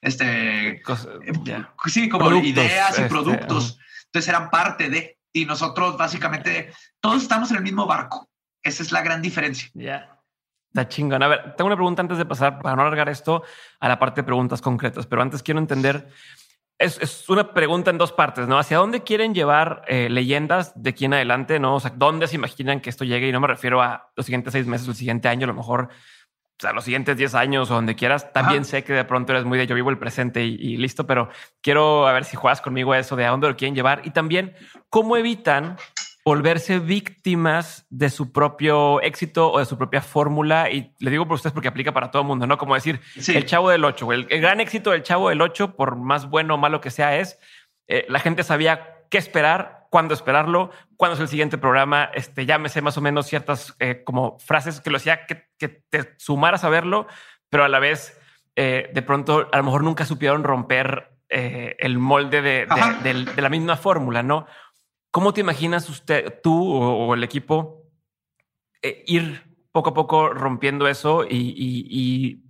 este, eh, sí, como ideas y este, productos. Entonces eran parte de, y nosotros básicamente todos estamos en el mismo barco. Esa es la gran diferencia. Ya. Está chingón. A ver, tengo una pregunta antes de pasar, para no alargar esto, a la parte de preguntas concretas, pero antes quiero entender, es, una pregunta en dos partes, ¿no? ¿Hacia dónde quieren llevar eh, leyendas de aquí en adelante, ¿no? O sea, ¿dónde se imaginan que esto llegue? Y no me refiero a los siguientes seis meses, el siguiente año, a lo mejor, o sea, los siguientes diez años o donde quieras. También sé que de pronto eres muy de yo vivo el presente y, y listo, pero quiero a ver si juegas conmigo a eso de a dónde lo quieren llevar y también cómo evitan volverse víctimas de su propio éxito o de su propia fórmula. Y le digo por ustedes porque aplica para todo el mundo, ¿no? Como decir, el chavo del 8, el, gran éxito del chavo del 8, por más bueno o malo que sea, es eh, la gente sabía qué esperar, cuándo esperarlo, cuándo es el siguiente programa. Este, ya me sé más o menos ciertas eh, como frases que lo hacía que, que, te sumaras a verlo, pero a la vez eh, de pronto a lo mejor nunca supieron romper el molde de, de la misma fórmula, ¿no? ¿Cómo te imaginas usted, tú o, el equipo, eh, ir poco a poco rompiendo eso y,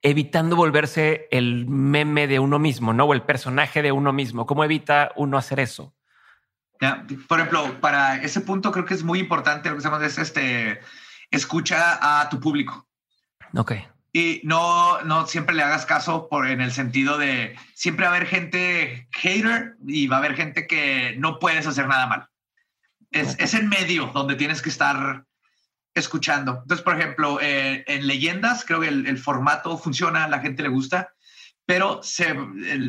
evitando volverse el meme de uno mismo, ¿no? O el personaje de uno mismo. ¿Cómo evita uno hacer eso? por ejemplo, para ese punto creo que es muy importante lo que se llama es este, escucha a tu público. Ok. Y no, no siempre le hagas caso por, en el sentido de siempre va a haber gente hater y va a haber gente que no puedes hacer nada mal. Es, es en medio donde tienes que estar escuchando. Entonces, por ejemplo, eh, en leyendas creo que el, el, formato funciona, la gente le gusta, pero se,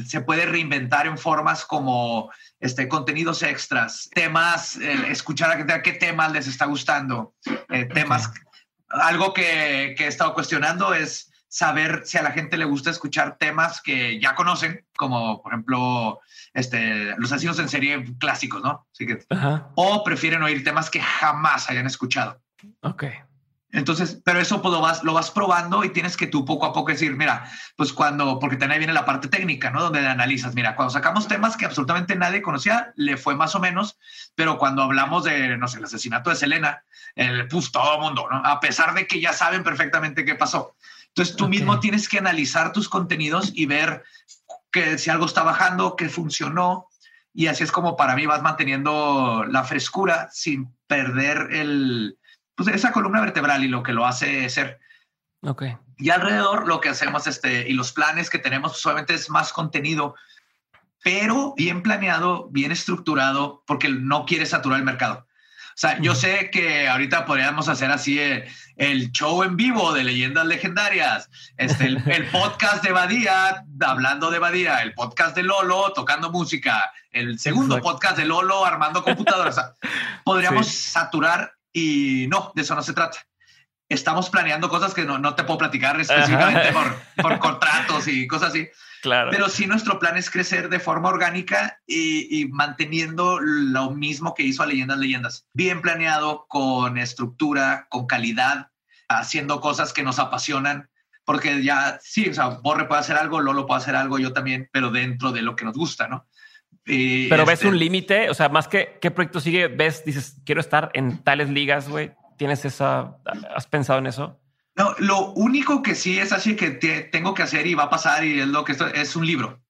se puede reinventar en formas como este, contenidos extras, temas, escuchar a gente qué temas les está gustando, eh, temas algo que, he estado cuestionando es saber si a la gente le gusta escuchar temas que ya conocen, como por ejemplo este, los asesinos en serie clásicos, ¿no? o prefieren oír temas que jamás hayan escuchado. Ok. Entonces, pero eso pues, lo, vas, lo vas probando y tienes que tú poco a poco decir, mira, pues cuando, porque también viene la parte técnica, ¿no? Donde analizas, mira, cuando sacamos temas que absolutamente nadie conocía, le fue más o menos, pero cuando hablamos de, no sé, el asesinato de Selena, el, pues todo el mundo, ¿no? A pesar de que ya saben perfectamente qué pasó. Entonces tú mismo tienes que analizar tus contenidos y ver que si algo está bajando, que funcionó, y así es como para mí vas manteniendo la frescura sin perder el pues esa columna vertebral y lo que lo hace ser. Ok. Y alrededor lo que hacemos este, y los planes que tenemos solamente es más contenido, pero bien planeado, bien estructurado, porque no quiere saturar el mercado. O sea, yo sé que ahorita podríamos hacer así eh, el, show en vivo de leyendas legendarias, este, el, podcast de Badía, hablando de Badía, el podcast de Lolo, tocando música, el segundo podcast de Lolo, armando computadoras. podríamos saturar y no, de eso no se trata. Estamos planeando cosas que no, no te puedo platicar específicamente por, por, contratos y cosas así. Claro. Pero sí nuestro plan es crecer de forma orgánica y, y, manteniendo lo mismo que hizo a Leyendas Leyendas. Bien planeado, con estructura, con calidad, haciendo cosas que nos apasionan. Porque ya, sí, o sea, Borre puede hacer algo, Lolo puede hacer algo, yo también, pero dentro de lo que nos gusta, ¿no? Pero ves este un límite, o sea, más que qué proyecto sigue, ves, dices, quiero estar en tales ligas, güey. ¿Tienes esa, has pensado en eso? No, lo único que sí es así que tengo que hacer y va a pasar y es lo que esto es un libro.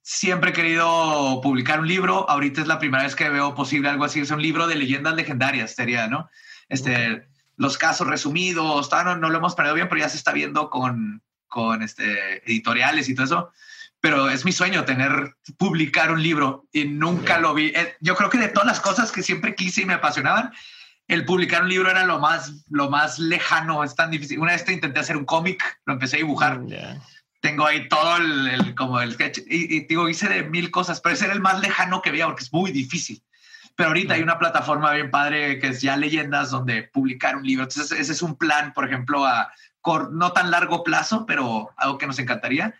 siempre he querido publicar un libro. Ahorita es la primera vez que veo posible algo así. Es un libro de leyendas legendarias, sería, ¿no? Este, los casos resumidos, no, no lo hemos planeado bien, pero ya se está viendo con, con este, editoriales y todo eso pero es mi sueño tener, publicar un libro y nunca lo vi. Eh, yo creo que de todas las cosas que siempre quise y me apasionaban, el publicar un libro era lo más, lo más lejano, es tan difícil. Una vez te intenté hacer un cómic, lo empecé a dibujar. Mm, Tengo ahí todo el, como el sketch y, digo, hice de mil cosas, pero ese era el más lejano que había porque es muy difícil. Pero ahorita hay una plataforma bien padre que es ya leyendas donde publicar un libro. Entonces ese es un plan, por ejemplo, a no tan largo plazo, pero algo que nos encantaría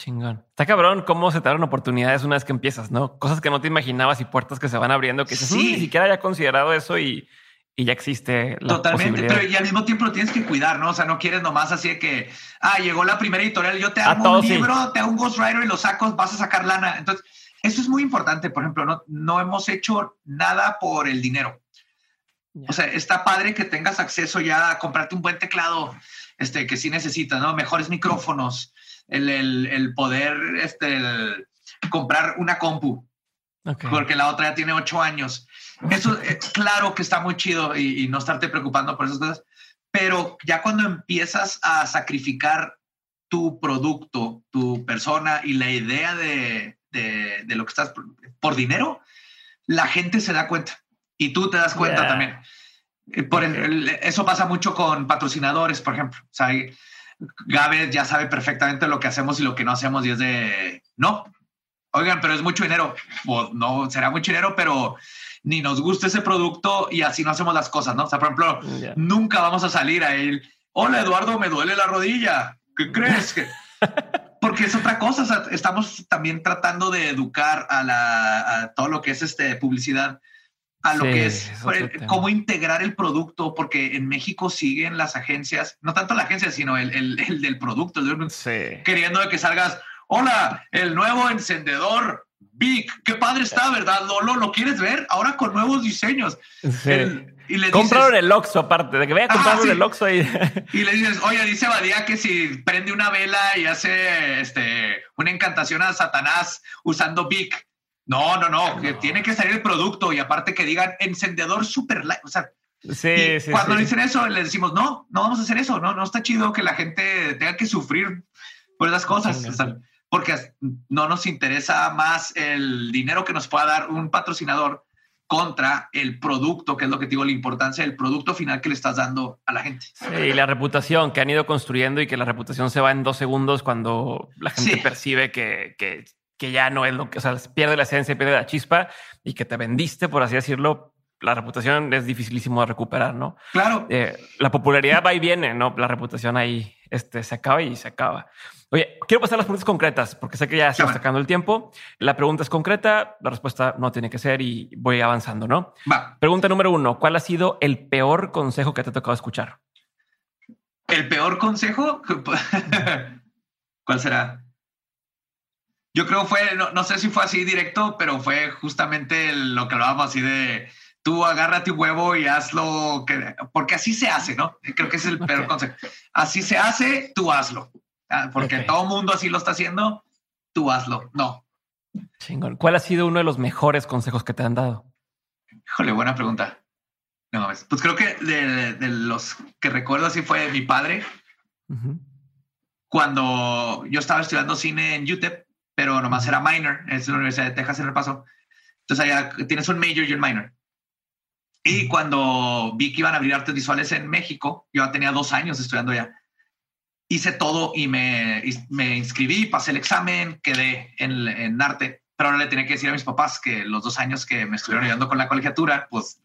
Chingón. Está cabrón cómo se te dan oportunidades una vez que empiezas, ¿no? Cosas que no te imaginabas y puertas que se van abriendo que sí. Mm, ni siquiera haya considerado eso y, ya existe. La Totalmente, pero y al mismo tiempo lo tienes que cuidar, ¿no? O sea, no quieres nomás así de que, ah, llegó la primera editorial, yo te hago un libro, te hago un ghostwriter y lo saco, vas a sacar lana. Entonces, eso es muy importante. Por ejemplo, no, no hemos hecho nada por el dinero. O sea, está padre que tengas acceso ya a comprarte un buen teclado, este, que sí necesitas, ¿no? Mejores micrófonos, el, poder este, comprar una compu, porque la otra ya tiene ocho años. Eso es claro que está muy chido y, no estarte preocupando por esas cosas, pero ya cuando empiezas a sacrificar tu producto, tu persona y la idea de, lo que estás por, dinero, la gente se da cuenta y tú te das cuenta también. Eh, por eso pasa mucho con patrocinadores, por ejemplo. O sea, Gabe ya sabe perfectamente lo que hacemos y lo que no hacemos y es de, no, oigan, pero es mucho dinero. Pues no, será mucho dinero, pero ni nos gusta ese producto y así no hacemos las cosas, ¿no? O sea, por ejemplo, nunca vamos a salir a él, hola Eduardo, me duele la rodilla. ¿Qué [laughs] crees? que Porque es otra cosa, estamos también tratando de educar a, la, a todo lo que es este publicidad a lo que es, cómo integrar el producto, porque en México siguen las agencias, no tanto la agencia, sino el, el, del producto, queriendo que salgas, hola, el nuevo encendedor Big, qué padre está, ¿verdad? Lolo, ¿lo quieres ver? Ahora con nuevos diseños. y le Compraron el Oxxo aparte, de que vaya a comprar el Oxxo ahí. [laughs] Y le dices, oye, dice Badía que si prende una vela y hace este, una encantación a Satanás usando Big, no, no, no, que tiene que salir el producto y aparte que digan encendedor super light. O sea, sí, sí, cuando dicen eso, le decimos, no, no vamos a hacer eso. No, no está chido que la gente tenga que sufrir por esas cosas. porque no nos interesa más el dinero que nos pueda dar un patrocinador contra el producto, que es lo que digo, la importancia del producto final que le estás dando a la gente. Sí, y la reputación que han ido construyendo y que la reputación se va en dos segundos cuando la gente percibe que, que que ya no es lo que, o sea, pierde la esencia, pierde la chispa y que te vendiste, por así decirlo, la reputación es dificilísimo de recuperar, ¿no? Claro. Eh, la popularidad va y viene, ¿no? La reputación ahí este, se acaba y se acaba. Oye, quiero pasar las preguntas concretas porque sé que ya está sacando el tiempo. La pregunta es concreta, la respuesta no tiene que ser y voy avanzando, ¿no? Va. Pregunta número uno, ¿cuál ha sido el peor consejo que te ha tocado escuchar? ¿El peor consejo? [laughs] ¿Cuál será? Yo creo fue, no, sé si fue así directo, pero fue justamente lo que hablábamos así de tú agárrate un huevo y hazlo, que, porque así se hace, ¿no? Creo que ese es el peor consejo. Así se hace, tú hazlo. Ah, porque todo mundo así lo está haciendo, tú hazlo. No. Chingón. ¿Cuál ha sido uno de los mejores consejos que te han dado? Híjole, buena pregunta. No, pues creo que de, los que recuerdo así fue mi padre. Cuando yo estaba estudiando cine en UTEP, pero nomás era minor, es la Universidad de Texas en el paso. Entonces allá tienes un major y un minor. Y cuando vi que iban a abrir artes visuales en México, yo ya tenía dos años estudiando allá. Hice todo y me, me inscribí, pasé el examen, quedé en, en arte, pero ahora le tenía que decir a mis papás que los dos años que me estuvieron ayudando con la colegiatura, pues...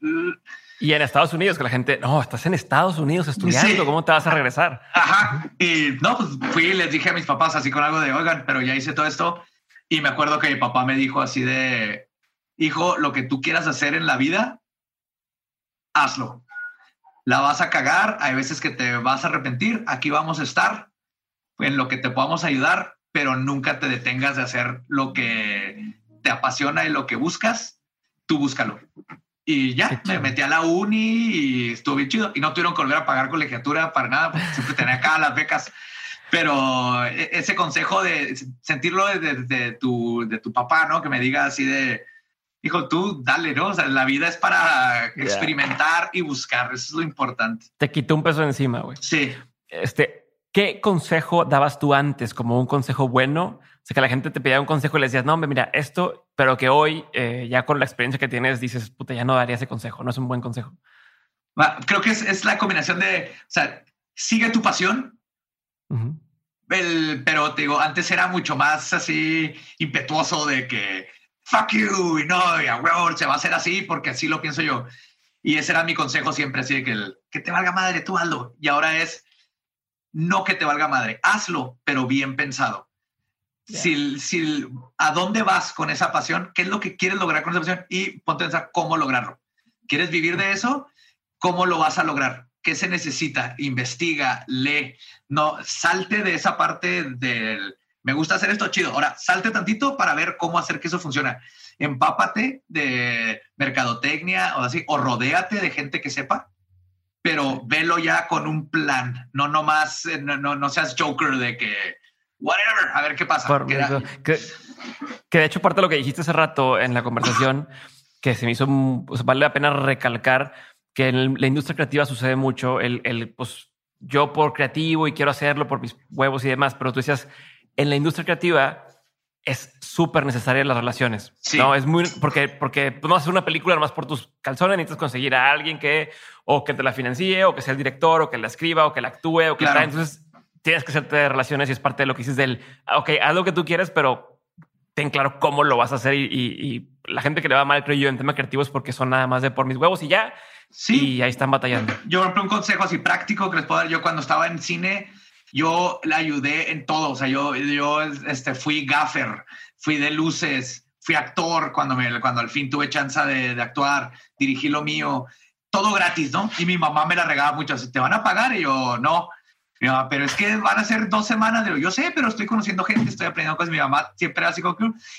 Y en Estados Unidos, que la gente, no, estás en Estados Unidos estudiando, ¿cómo te vas a regresar? Ajá. Y no, pues fui y les dije a mis papás así con algo de, oigan, pero ya hice todo esto. Y me acuerdo que mi papá me dijo así de, hijo, lo que tú quieras hacer en la vida, hazlo. La vas a cagar, hay veces que te vas a arrepentir, aquí vamos a estar, en lo que te podamos ayudar, pero nunca te detengas de hacer lo que te apasiona y lo que buscas, tú búscalo. Y ya, me metí a la uni y estuvo bien chido. Y no tuvieron que volver a pagar colegiatura para nada, porque siempre tenía acá las becas. Pero e, ese consejo de sentirlo de, tu, de tu papá, ¿no? Que me diga así de, hijo, tú dale, ¿no? O sea, la vida es para experimentar y buscar. Eso es lo importante. Te quitó un peso encima, güey. Sí. Este, ¿qué consejo dabas tú antes como un consejo bueno? O sea, que la gente te pedía un consejo y le decías, no, hombre, mira, esto, pero que hoy, eh, ya con la experiencia que tienes, dices, puta, ya no daría ese consejo, no es un buen consejo. Creo que es, es la combinación de, o sea, sigue tu pasión, el, pero te digo, antes era mucho más así impetuoso de que fuck you y no, ya, se va a hacer así porque así lo pienso yo. Y ese era mi consejo siempre, así de que, el, que te valga madre, tú hazlo. Y ahora es, no que te valga madre, hazlo, pero bien pensado. Si, si, a dónde vas con esa pasión, qué es lo que quieres lograr con esa pasión y ponte a pensar cómo lograrlo. ¿Quieres vivir de eso? ¿Cómo lo vas a lograr? ¿Qué se necesita? Investiga, lee, no salte de esa parte del me gusta hacer esto chido. Ahora, salte tantito para ver cómo hacer que eso funcione. Empápate de mercadotecnia o así, o rodéate de gente que sepa, pero velo ya con un plan. No nomás, no, no, no seas Joker de que whatever, a ver qué pasa. que, que, de hecho parte de lo que dijiste hace rato en la conversación, que se me hizo, vale la pena recalcar que en la industria creativa sucede mucho el, el, pues yo por creativo y quiero hacerlo por mis huevos y demás, pero tú decías, en la industria creativa es súper necesaria las relaciones. No es muy porque, porque pues, no hacer una película nomás por tus calzones, necesitas conseguir a alguien que o que te la financie o que sea el director o que la escriba o que la actúe o que Entonces tienes que hacerte relaciones y es parte de lo que dices del, ok, haz lo que tú quieres, pero ten claro cómo lo vas a hacer. Y, la gente que le va mal, creo yo, en tema creativo es porque son nada más de por mis huevos y ya. Sí. Y ahí están batallando. Yo, un consejo así práctico que les puedo dar yo cuando estaba en cine, yo le ayudé en todo. O sea, yo, yo este, fui gaffer, fui de luces, fui actor cuando, me, cuando al fin tuve chance de, de actuar, dirigí lo mío, todo gratis, ¿no? Y mi mamá me la regaba mucho. ¿Te van a pagar? Y yo, no. Pero es que van a ser dos semanas. De, yo sé, pero estoy conociendo gente, estoy aprendiendo cosas. Mi mamá siempre así como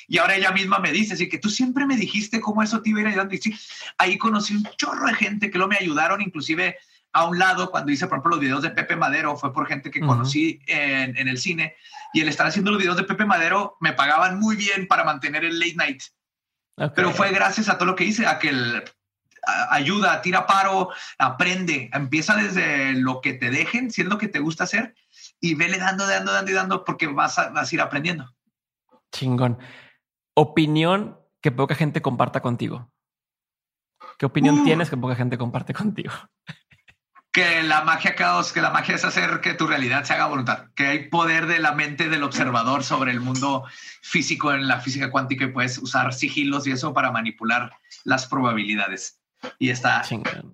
y ahora ella misma me dice, así que tú siempre me dijiste cómo eso te iba a ir ayudando. Y sí, ahí conocí un chorro de gente que lo me ayudaron, inclusive a un lado cuando hice, por ejemplo, los videos de Pepe Madero, fue por gente que conocí en, en, el cine y el estar haciendo los videos de Pepe Madero me pagaban muy bien para mantener el late night. Pero fue gracias a todo lo que hice, a que el, ayuda, tira paro, aprende, empieza desde lo que te dejen, si es lo que te gusta hacer y vele dando, dando, dando y dando porque vas a, vas a ir aprendiendo. Chingón. Opinión que poca gente comparta contigo. ¿Qué opinión uh. tienes que poca gente comparte contigo? [laughs] que la magia caos, que la magia es hacer que tu realidad se haga voluntad, que hay poder de la mente del observador sobre el mundo físico en la física cuántica y puedes usar sigilos y eso para manipular las probabilidades. Y está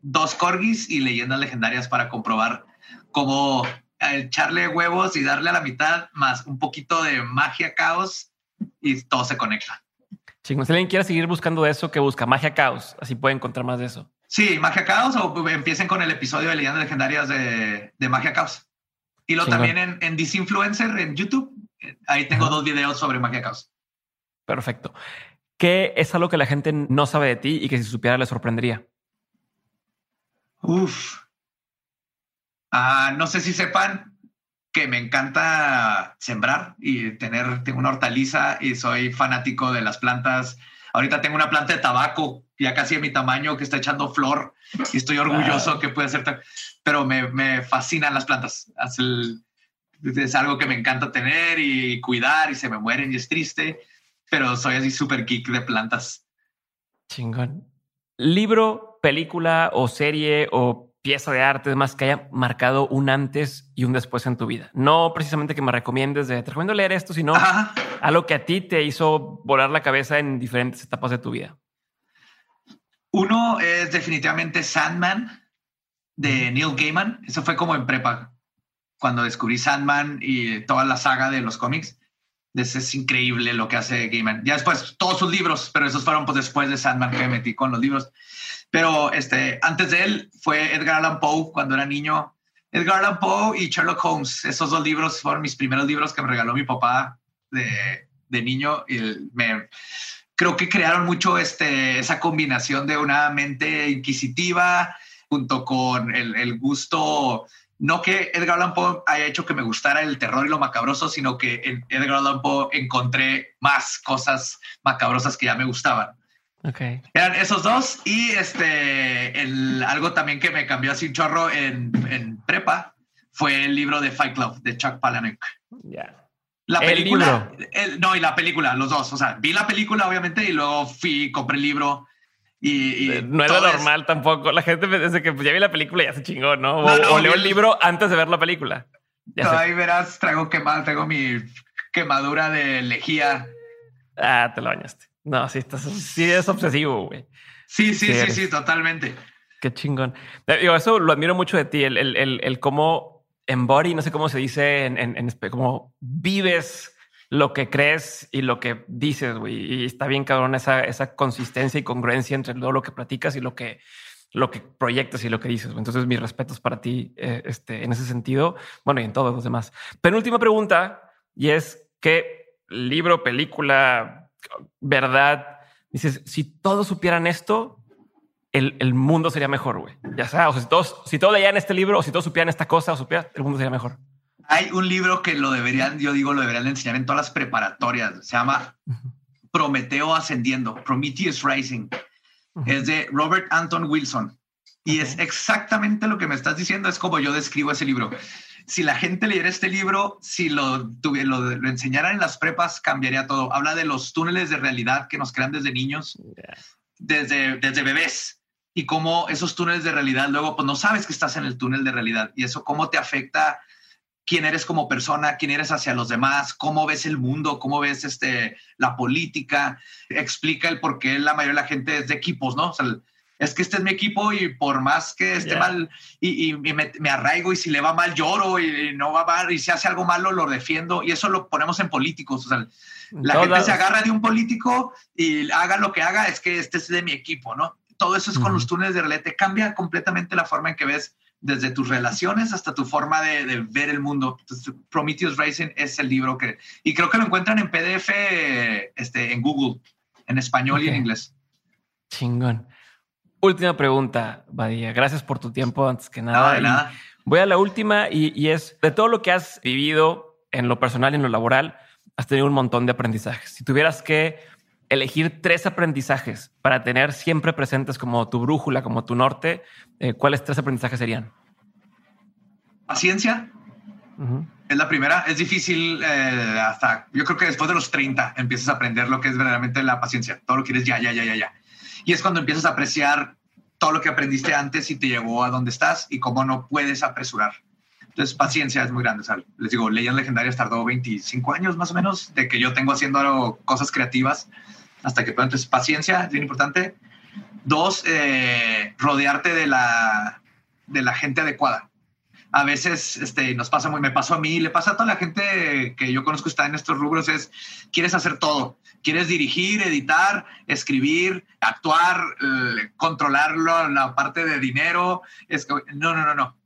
dos corgis y leyendas legendarias para comprobar cómo echarle huevos y darle a la mitad más un poquito de magia caos y todo se conecta. Si alguien quiere seguir buscando eso, que busca magia caos, así puede encontrar más de eso. Sí, Magia Caos o empiecen con el episodio de Leyendas Legendarias de, de Magia Caos. Y lo también en, en Disinfluencer en YouTube. Ahí tengo dos videos sobre Magia Caos. Perfecto. ¿Qué es algo que la gente no sabe de ti y que si supiera le sorprendería? Uf. Ah, no sé si sepan que me encanta sembrar y tener, tengo una hortaliza y soy fanático de las plantas Ahorita tengo una planta de tabaco, ya casi de mi tamaño, que está echando flor y estoy orgulloso que puede ser, pero me, me fascinan las plantas. Es, algo que me encanta tener y cuidar y se me mueren y es triste, pero soy así súper geek de plantas. Chingón. Libro, película o serie o pieza de arte, más que haya marcado un antes y un después en tu vida. No precisamente que me recomiendes de te recomiendo leer esto, sino algo que a ti te hizo volar la cabeza en diferentes etapas de tu vida. Uno es definitivamente Sandman de Neil Gaiman. Eso fue como en prepa, cuando descubrí Sandman y toda la saga de los cómics. Es, increíble lo que hace Gaiman. Ya después, todos sus libros, pero esos fueron pues, después de Sandman que me metí con los libros. Pero este, antes de él fue Edgar Allan Poe cuando era niño. Edgar Allan Poe y Sherlock Holmes. Esos dos libros fueron mis primeros libros que me regaló mi papá de, de niño. Y me, creo que crearon mucho este, esa combinación de una mente inquisitiva junto con el, el gusto no que Edgar Allan Poe haya hecho que me gustara el terror y lo macabroso, sino que en Edgar Allan Poe encontré más cosas macabrosas que ya me gustaban. Okay. Eran esos dos y este, el, algo también que me cambió así un chorro en, en prepa fue el libro de Fight Club de Chuck Palahniuk. Ya. La película, el, no, y la película, los dos. O sea, vi la película, obviamente, y luego fui, compré el libro. Y, y no era normal tampoco. La gente desde que pues, ya vi la película ya se chingó, ¿no? O, no, o leo el libro antes de ver la película. Ya ahí verás, traigo quemada, tengo mi quemadura de lejía. Ah, te lo bañaste. No, sí, estás, sí es obsesivo, güey. Sí, sí, sí, sí, totalmente. Qué chingón. Yo eso lo admiro mucho de ti, el, el, el, el cómo embody, no sé cómo se dice en, en, en cómo vives lo que crees y lo que dices, güey. Y está bien, cabrón, esa, esa consistencia y congruencia entre todo lo que platicas y lo que, lo que proyectas y lo que dices. Entonces, mis respetos para ti eh, este, en ese sentido. Bueno, y en todos los demás. Penúltima pregunta, y es ¿qué libro, película, verdad, dices, si todos supieran esto, el, el mundo sería mejor, güey. Ya sea, o si todos, si todos leían este libro, o si todos supieran esta cosa, o supieran, el mundo sería mejor. Hay un libro que lo deberían, yo digo, lo deberían enseñar en todas las preparatorias. Se llama Prometeo Ascendiendo, Prometheus Rising. Es de Robert Anton Wilson. Y es exactamente lo que me estás diciendo, es como yo describo ese libro. Si la gente leyera este libro, si lo, lo, lo enseñaran en las prepas, cambiaría todo. Habla de los túneles de realidad que nos crean desde niños, desde, desde bebés y cómo esos túneles de realidad luego pues no sabes que estás en el túnel de realidad y eso cómo te afecta quién eres como persona, quién eres hacia los demás, cómo ves el mundo, cómo ves este, la política, explica el por qué la mayoría de la gente es de equipos, ¿no? O sea, es que este es mi equipo y por más que esté yeah. mal y, y me, me, arraigo y si le va mal lloro y, no va mal y si hace algo malo lo defiendo y eso lo ponemos en políticos. O sea, la Todas. gente se agarra de un político y haga lo que haga, es que este es de mi equipo, ¿no? Todo eso es con los túneles de realidad, te cambia completamente la forma en que ves desde tus relaciones hasta tu forma de, de, ver el mundo. Entonces, Prometheus Racing es el libro que... Y creo que lo encuentran en PDF este, en Google, en español okay. y en inglés. Chingón. Última pregunta, Badía. Gracias por tu tiempo antes que nada. No, de nada. Voy a la última y, y, es de todo lo que has vivido en lo personal y en lo laboral, has tenido un montón de aprendizajes. Si tuvieras que elegir tres aprendizajes para tener siempre presentes como tu brújula, como tu norte, eh, ¿cuáles tres aprendizajes serían? Paciencia. Uh -huh. Es la primera. Es difícil eh, hasta, yo creo que después de los 30 empiezas a aprender lo que es verdaderamente la paciencia. Todo lo quieres ya, ya, ya, ya, ya. Y es cuando empiezas a apreciar todo lo que aprendiste antes y te llevó a donde estás y cómo no puedes apresurar. Entonces, paciencia es muy grande. O sea, les digo, Leyendas Legendarias tardó 25 años más o menos de que yo tengo haciendo cosas creativas hasta que entonces paciencia es bien importante. Dos, eh, rodearte de la, de la gente adecuada. A veces este, nos pasa muy, me pasó a mí, le pasa a toda la gente que yo conozco está en estos rubros, es, quieres hacer todo, quieres dirigir, editar, escribir, actuar, eh, controlarlo, la parte de dinero, es que, no, no, no, no.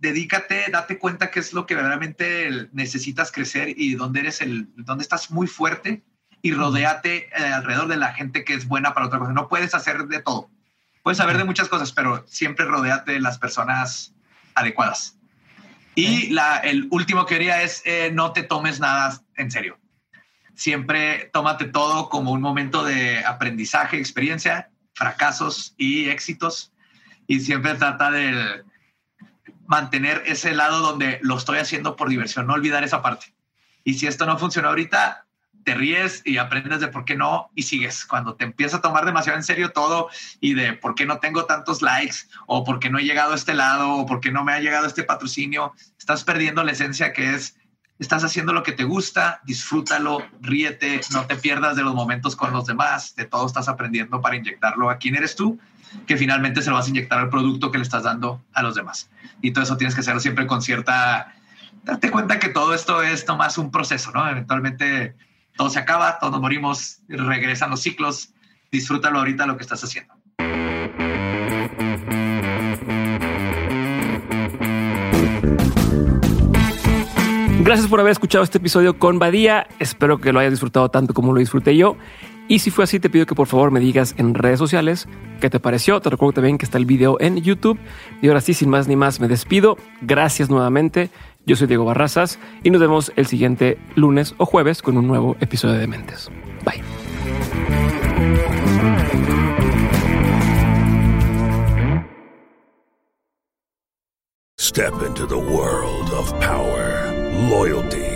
Dedícate, date cuenta qué es lo que verdaderamente necesitas crecer y dónde eres el, dónde estás muy fuerte y rodéate eh, alrededor de la gente que es buena para otra cosa. No puedes hacer de todo. Puedes saber de muchas cosas, pero siempre rodéate de las personas adecuadas. Y la, el último que quería es eh, no te tomes nada en serio. Siempre tómate todo como un momento de aprendizaje, experiencia, fracasos y éxitos. Y siempre trata de mantener ese lado donde lo estoy haciendo por diversión, no olvidar esa parte. Y si esto no funciona ahorita, te ríes y aprendes de por qué no y sigues. Cuando te empieza a tomar demasiado en serio todo y de por qué no tengo tantos likes o por qué no he llegado a este lado o por qué no me ha llegado este patrocinio, estás perdiendo la esencia que es, estás haciendo lo que te gusta, disfrútalo, ríete, no te pierdas de los momentos con los demás, de todo estás aprendiendo para inyectarlo a quién eres tú, que finalmente se lo vas a inyectar al producto que le estás dando a los demás. Y todo eso tienes que hacerlo siempre con cierta... Date cuenta que todo esto es nomás un proceso, ¿no? Eventualmente todo se acaba, todos morimos, regresan los ciclos, disfrútalo ahorita lo que estás haciendo. Gracias por haber escuchado este episodio con Badía. Espero que lo hayas disfrutado tanto como lo disfruté yo. Y si fue así, te pido que por favor me digas en redes sociales qué te pareció. Te recuerdo también que está el video en YouTube. Y ahora sí, sin más ni más, me despido. Gracias nuevamente. Yo soy Diego Barrazas y nos vemos el siguiente lunes o jueves con un nuevo episodio de Mentes. Bye. Step into the world of power, loyalty,